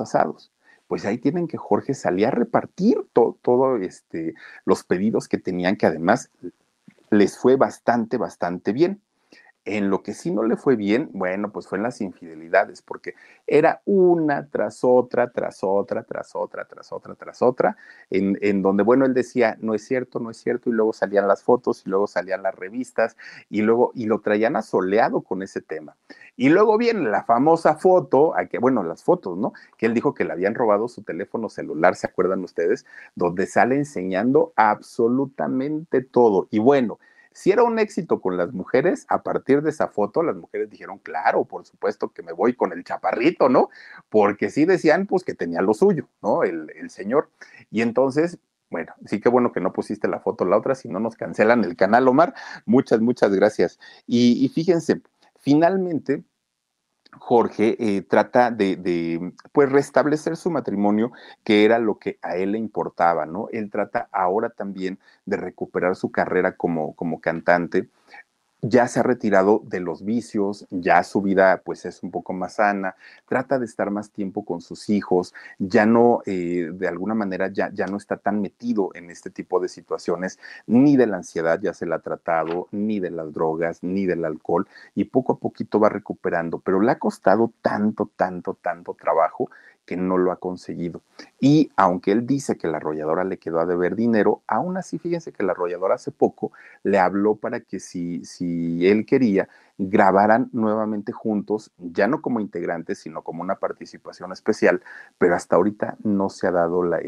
asados. Pues ahí tienen que Jorge salía a repartir todo, este, los pedidos que tenían, que además les fue bastante, bastante bien. En lo que sí no le fue bien, bueno, pues fue en las infidelidades, porque era una tras otra, tras otra, tras otra, tras otra, tras otra, en, en, donde, bueno, él decía, no es cierto, no es cierto, y luego salían las fotos, y luego salían las revistas, y luego, y lo traían asoleado con ese tema. Y luego viene la famosa foto, a que, bueno, las fotos, ¿no? Que él dijo que le habían robado su teléfono celular, ¿se acuerdan ustedes? Donde sale enseñando absolutamente todo. Y bueno, si era un éxito con las mujeres, a partir de esa foto, las mujeres dijeron, claro, por supuesto que me voy con el chaparrito, ¿no? Porque sí decían, pues, que tenía lo suyo, ¿no? El, el señor. Y entonces, bueno, sí que bueno que no pusiste la foto la otra, si no nos cancelan el canal, Omar. Muchas, muchas gracias. Y, y fíjense, finalmente, Jorge eh, trata de, de, pues, restablecer su matrimonio, que era lo que a él le importaba, ¿no? Él trata ahora también de recuperar su carrera como, como cantante, ya se ha retirado de los vicios, ya su vida pues es un poco más sana, trata de estar más tiempo con sus hijos, ya no, eh, de alguna manera, ya, ya no está tan metido en este tipo de situaciones, ni de la ansiedad ya se la ha tratado, ni de las drogas, ni del alcohol, y poco a poquito va recuperando, pero le ha costado tanto, tanto, tanto trabajo que no lo ha conseguido. Y aunque él dice que la arrolladora le quedó a deber dinero, aún así fíjense que la arrolladora hace poco le habló para que si, si él quería, grabaran nuevamente juntos, ya no como integrantes, sino como una participación especial, pero hasta ahorita no se ha dado la,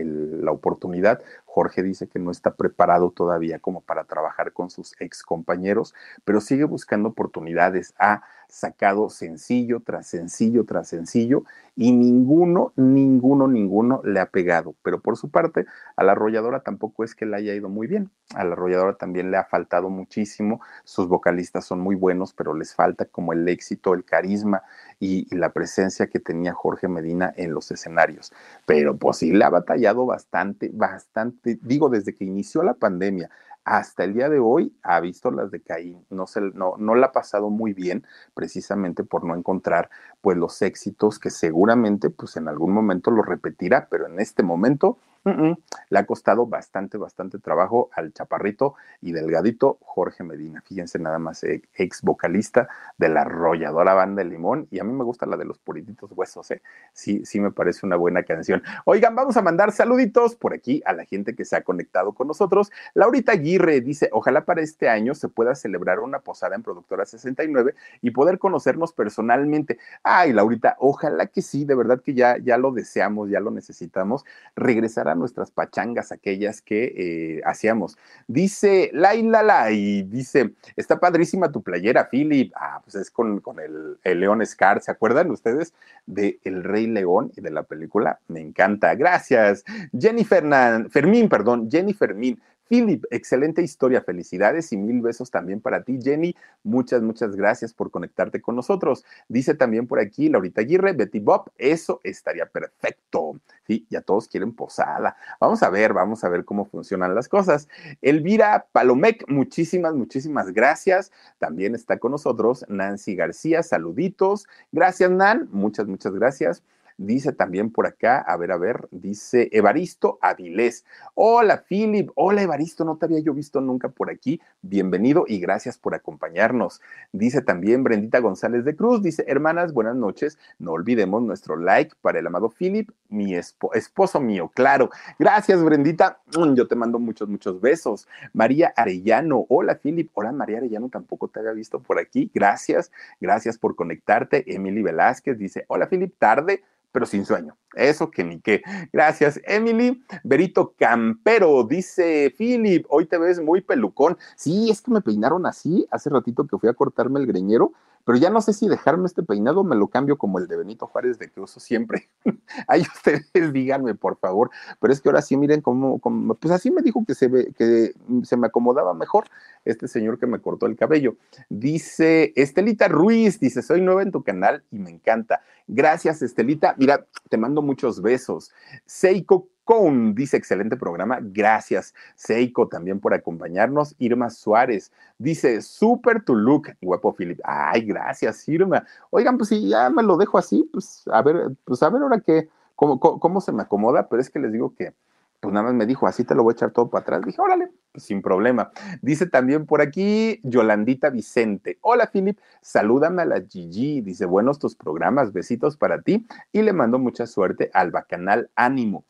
oportunidad. Jorge dice que no está preparado todavía como para trabajar con sus ex compañeros, pero sigue buscando oportunidades. Ha sacado sencillo tras sencillo tras sencillo y ninguno, ninguno, ninguno le ha pegado. Pero por su parte, a la arrolladora tampoco es que le haya ido muy bien. A la arrolladora también le ha faltado muchísimo. Sus vocalistas son muy buenos, pero falta como el éxito, el carisma y, y, la presencia que tenía Jorge Medina en los escenarios. Pero pues sí le ha batallado bastante, bastante, digo, desde que inició la pandemia hasta el día de hoy ha visto las de Caín, no, se, no, no la ha pasado muy bien precisamente por no encontrar pues los éxitos que seguramente pues en algún momento lo repetirá, pero en este momento Le ha costado bastante, bastante trabajo al chaparrito y delgadito Jorge Medina. Fíjense nada más, eh, ex vocalista de la arrolladora banda de Limón. Y a mí me gusta la de los purititos huesos, ¿eh? Sí, sí me parece una buena canción. Oigan, vamos a mandar saluditos por aquí a la gente que se ha conectado con nosotros. Laurita Aguirre dice, ojalá para este año se pueda celebrar una posada en Productora 69 y poder conocernos personalmente. Ay, Laurita, ojalá que sí, de verdad que ya, ya lo deseamos, ya lo necesitamos. Regresar a nuestras pachangas, aquellas que eh, hacíamos. Dice Laila y dice, está padrísima tu playera, Philip. Ah, pues es con, con el, el, León Scar, ¿se acuerdan ustedes de El Rey León y de la película? Me encanta. Gracias. Jennifer Fermín, perdón, Jenny Fermín. Philip, excelente historia, felicidades y mil besos también para ti, Jenny. Muchas, muchas gracias por conectarte con nosotros. Dice también por aquí Laurita Aguirre, Betty Bob, eso estaría perfecto. Sí, ya todos quieren posada. Vamos a ver, vamos a ver cómo funcionan las cosas. Elvira Palomec, muchísimas, muchísimas gracias. También está con nosotros Nancy García, saluditos. Gracias, Nan, muchas, muchas gracias. Dice también por acá, a ver, a ver, dice Evaristo Avilés. Hola, Philip. Hola, Evaristo, no te había yo visto nunca por aquí. Bienvenido y gracias por acompañarnos. Dice también Brendita González de Cruz. Dice, hermanas, buenas noches. No olvidemos nuestro like para el amado Philip, mi esp esposo mío. Claro. Gracias, Brendita. Mm, yo te mando muchos, muchos besos. María Arellano. Hola, Philip. Hola, María Arellano. Tampoco te había visto por aquí. Gracias. Gracias por conectarte. Emily Velázquez dice, hola, Philip. Tarde pero sin sueño. Eso que ni qué. Gracias, Emily. Berito Campero dice, Philip, hoy te ves muy pelucón. Sí, es que me peinaron así hace ratito que fui a cortarme el greñero, pero ya no sé si dejarme este peinado me lo cambio como el de Benito Juárez de que uso siempre. Ahí ustedes díganme, por favor. Pero es que ahora sí, miren cómo, cómo, pues así me dijo que se, ve, que se me acomodaba mejor este señor que me cortó el cabello. Dice Estelita Ruiz, dice, soy nueva en tu canal y me encanta. Gracias, Estelita. Mira, te mando muchos besos. Seiko Con dice, excelente programa. Gracias, Seiko, también por acompañarnos. Irma Suárez dice, super tu look, guapo Philip. Ay, gracias, Irma. Oigan, pues si ya me lo dejo así, pues a ver, pues a ver ahora qué, cómo, cómo, cómo se me acomoda, pero es que les digo que pues nada más me dijo, así te lo voy a echar todo para atrás. Dije, órale, pues sin problema. Dice también por aquí Yolandita Vicente. Hola, Philip, salúdame a la Gigi. Dice, buenos tus programas, besitos para ti. Y le mando mucha suerte al Bacanal Ánimo.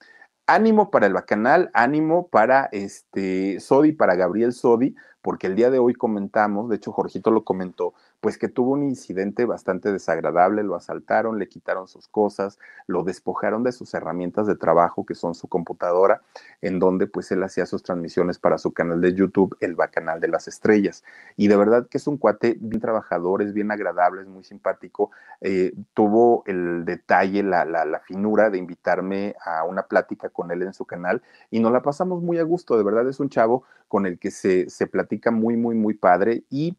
Ánimo para el Bacanal, ánimo para este Sodi, para Gabriel Sodi, porque el día de hoy comentamos, de hecho Jorgito lo comentó, pues que tuvo un incidente bastante desagradable, lo asaltaron, le quitaron sus cosas, lo despojaron de sus herramientas de trabajo, que son su computadora, en donde pues él hacía sus transmisiones para su canal de YouTube, el Bacanal de las Estrellas. Y de verdad que es un cuate bien trabajador, es bien agradable, es muy simpático. Eh, tuvo el detalle, la, la, finura de invitarme a una plática con él en su canal y nos la pasamos muy a gusto, de verdad es un chavo con el que se, se platica muy, muy, muy padre y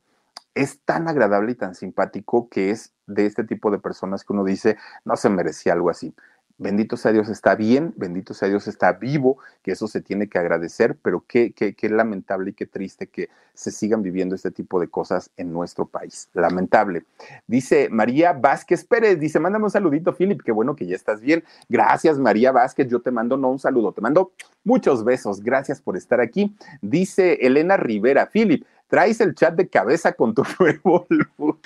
es tan agradable y tan simpático que es de este tipo de personas que uno dice, no se merecía algo así. Bendito sea Dios está bien, bendito sea Dios está vivo, que eso se tiene que agradecer, pero qué, qué, qué lamentable y qué triste que se sigan viviendo este tipo de cosas en nuestro país. Lamentable. Dice María Vázquez Pérez, dice, mándame un saludito, Philip, qué bueno que ya estás bien. Gracias, María Vázquez, yo te mando no un saludo, te mando muchos besos, gracias por estar aquí. Dice Elena Rivera, Philip, traes el chat de cabeza con tu nuevo look.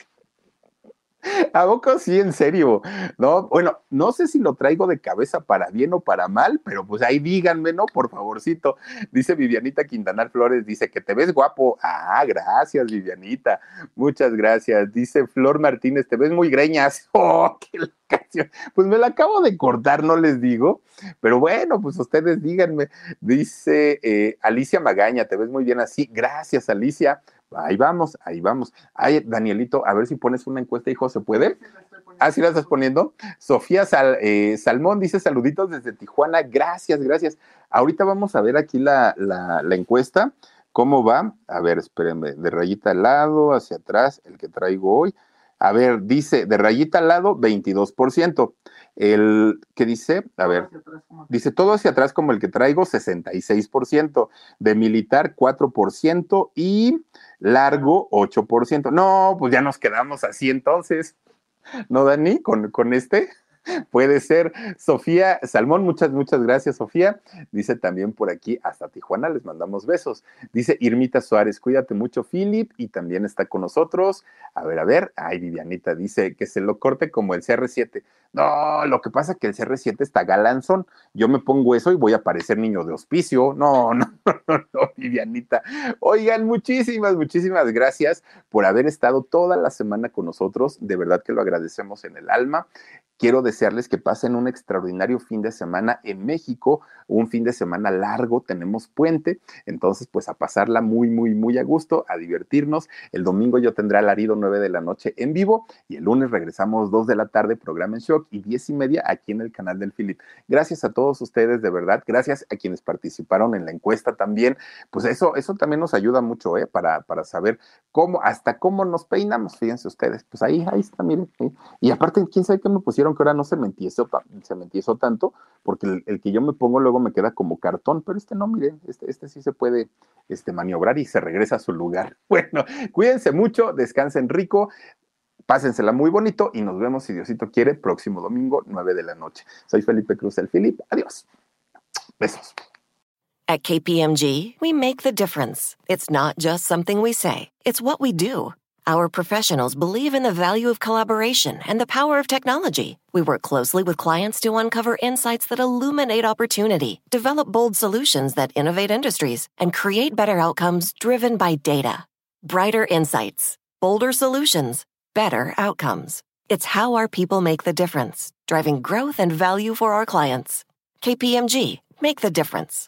¿A poco sí, en serio? No, bueno, no sé si lo traigo de cabeza para bien o para mal, pero pues ahí díganme, ¿no? Por favorcito. Dice Vivianita Quintanar Flores, dice que te ves guapo. Ah, gracias, Vivianita. Muchas gracias. Dice Flor Martínez, te ves muy greñas. Oh, qué canción. Pues me la acabo de cortar, no les digo. Pero bueno, pues ustedes díganme. Dice eh, Alicia Magaña, te ves muy bien así. Gracias, Alicia. Ahí vamos, ahí vamos. Ay, Danielito, a ver si pones una encuesta, hijo, ¿se puede? Ah, sí la estás poniendo. Sofía Sal, eh, Salmón dice saluditos desde Tijuana. Gracias, gracias. Ahorita vamos a ver aquí la, la, la encuesta. ¿Cómo va? A ver, espérenme. De rayita al lado, hacia atrás, el que traigo hoy. A ver, dice de rayita al lado, 22%. El que dice, a ver, dice todo hacia atrás como el que traigo, 66%. De militar, 4% y largo, 8%. No, pues ya nos quedamos así entonces. ¿No, Dani? Con, con este. Puede ser. Sofía Salmón, muchas, muchas gracias, Sofía. Dice también por aquí, hasta Tijuana les mandamos besos. Dice Irmita Suárez, cuídate mucho, Philip, y también está con nosotros. A ver, a ver. Ay, Vivianita dice que se lo corte como el CR7. No, lo que pasa es que el CR7 está galanzón. Yo me pongo eso y voy a parecer niño de hospicio. No, no, no, no, Vivianita. Oigan, muchísimas, muchísimas gracias por haber estado toda la semana con nosotros. De verdad que lo agradecemos en el alma. Quiero desearles que pasen un extraordinario fin de semana en México, un fin de semana largo, tenemos puente, entonces pues a pasarla muy, muy, muy a gusto, a divertirnos. El domingo yo tendré alarido 9 de la noche en vivo y el lunes regresamos 2 de la tarde, programa en shock y 10 y media aquí en el canal del Philip. Gracias a todos ustedes, de verdad, gracias a quienes participaron en la encuesta también, pues eso, eso también nos ayuda mucho, ¿eh? Para, para saber cómo, hasta cómo nos peinamos, fíjense ustedes, pues ahí, ahí está, miren. Y aparte, quién sabe qué me pusieron que ahora no se me entiesó, se me tanto, porque el, el, que yo me pongo luego me queda como cartón, pero este no, miren, este, este sí se puede este, maniobrar y se regresa a su lugar. Bueno, cuídense mucho, descansen rico, pásensela muy bonito y nos vemos, si Diosito quiere, próximo domingo, 9 de la noche. Soy Felipe Cruz, el Philip. Adiós. Besos. At KPMG, we make the difference. It's not just something we say, it's what we do. Our professionals believe in the value of collaboration and the power of technology. We work closely with clients to uncover insights that illuminate opportunity, develop bold solutions that innovate industries, and create better outcomes driven by data. Brighter insights, bolder solutions, better outcomes. It's how our people make the difference, driving growth and value for our clients. KPMG, make the difference.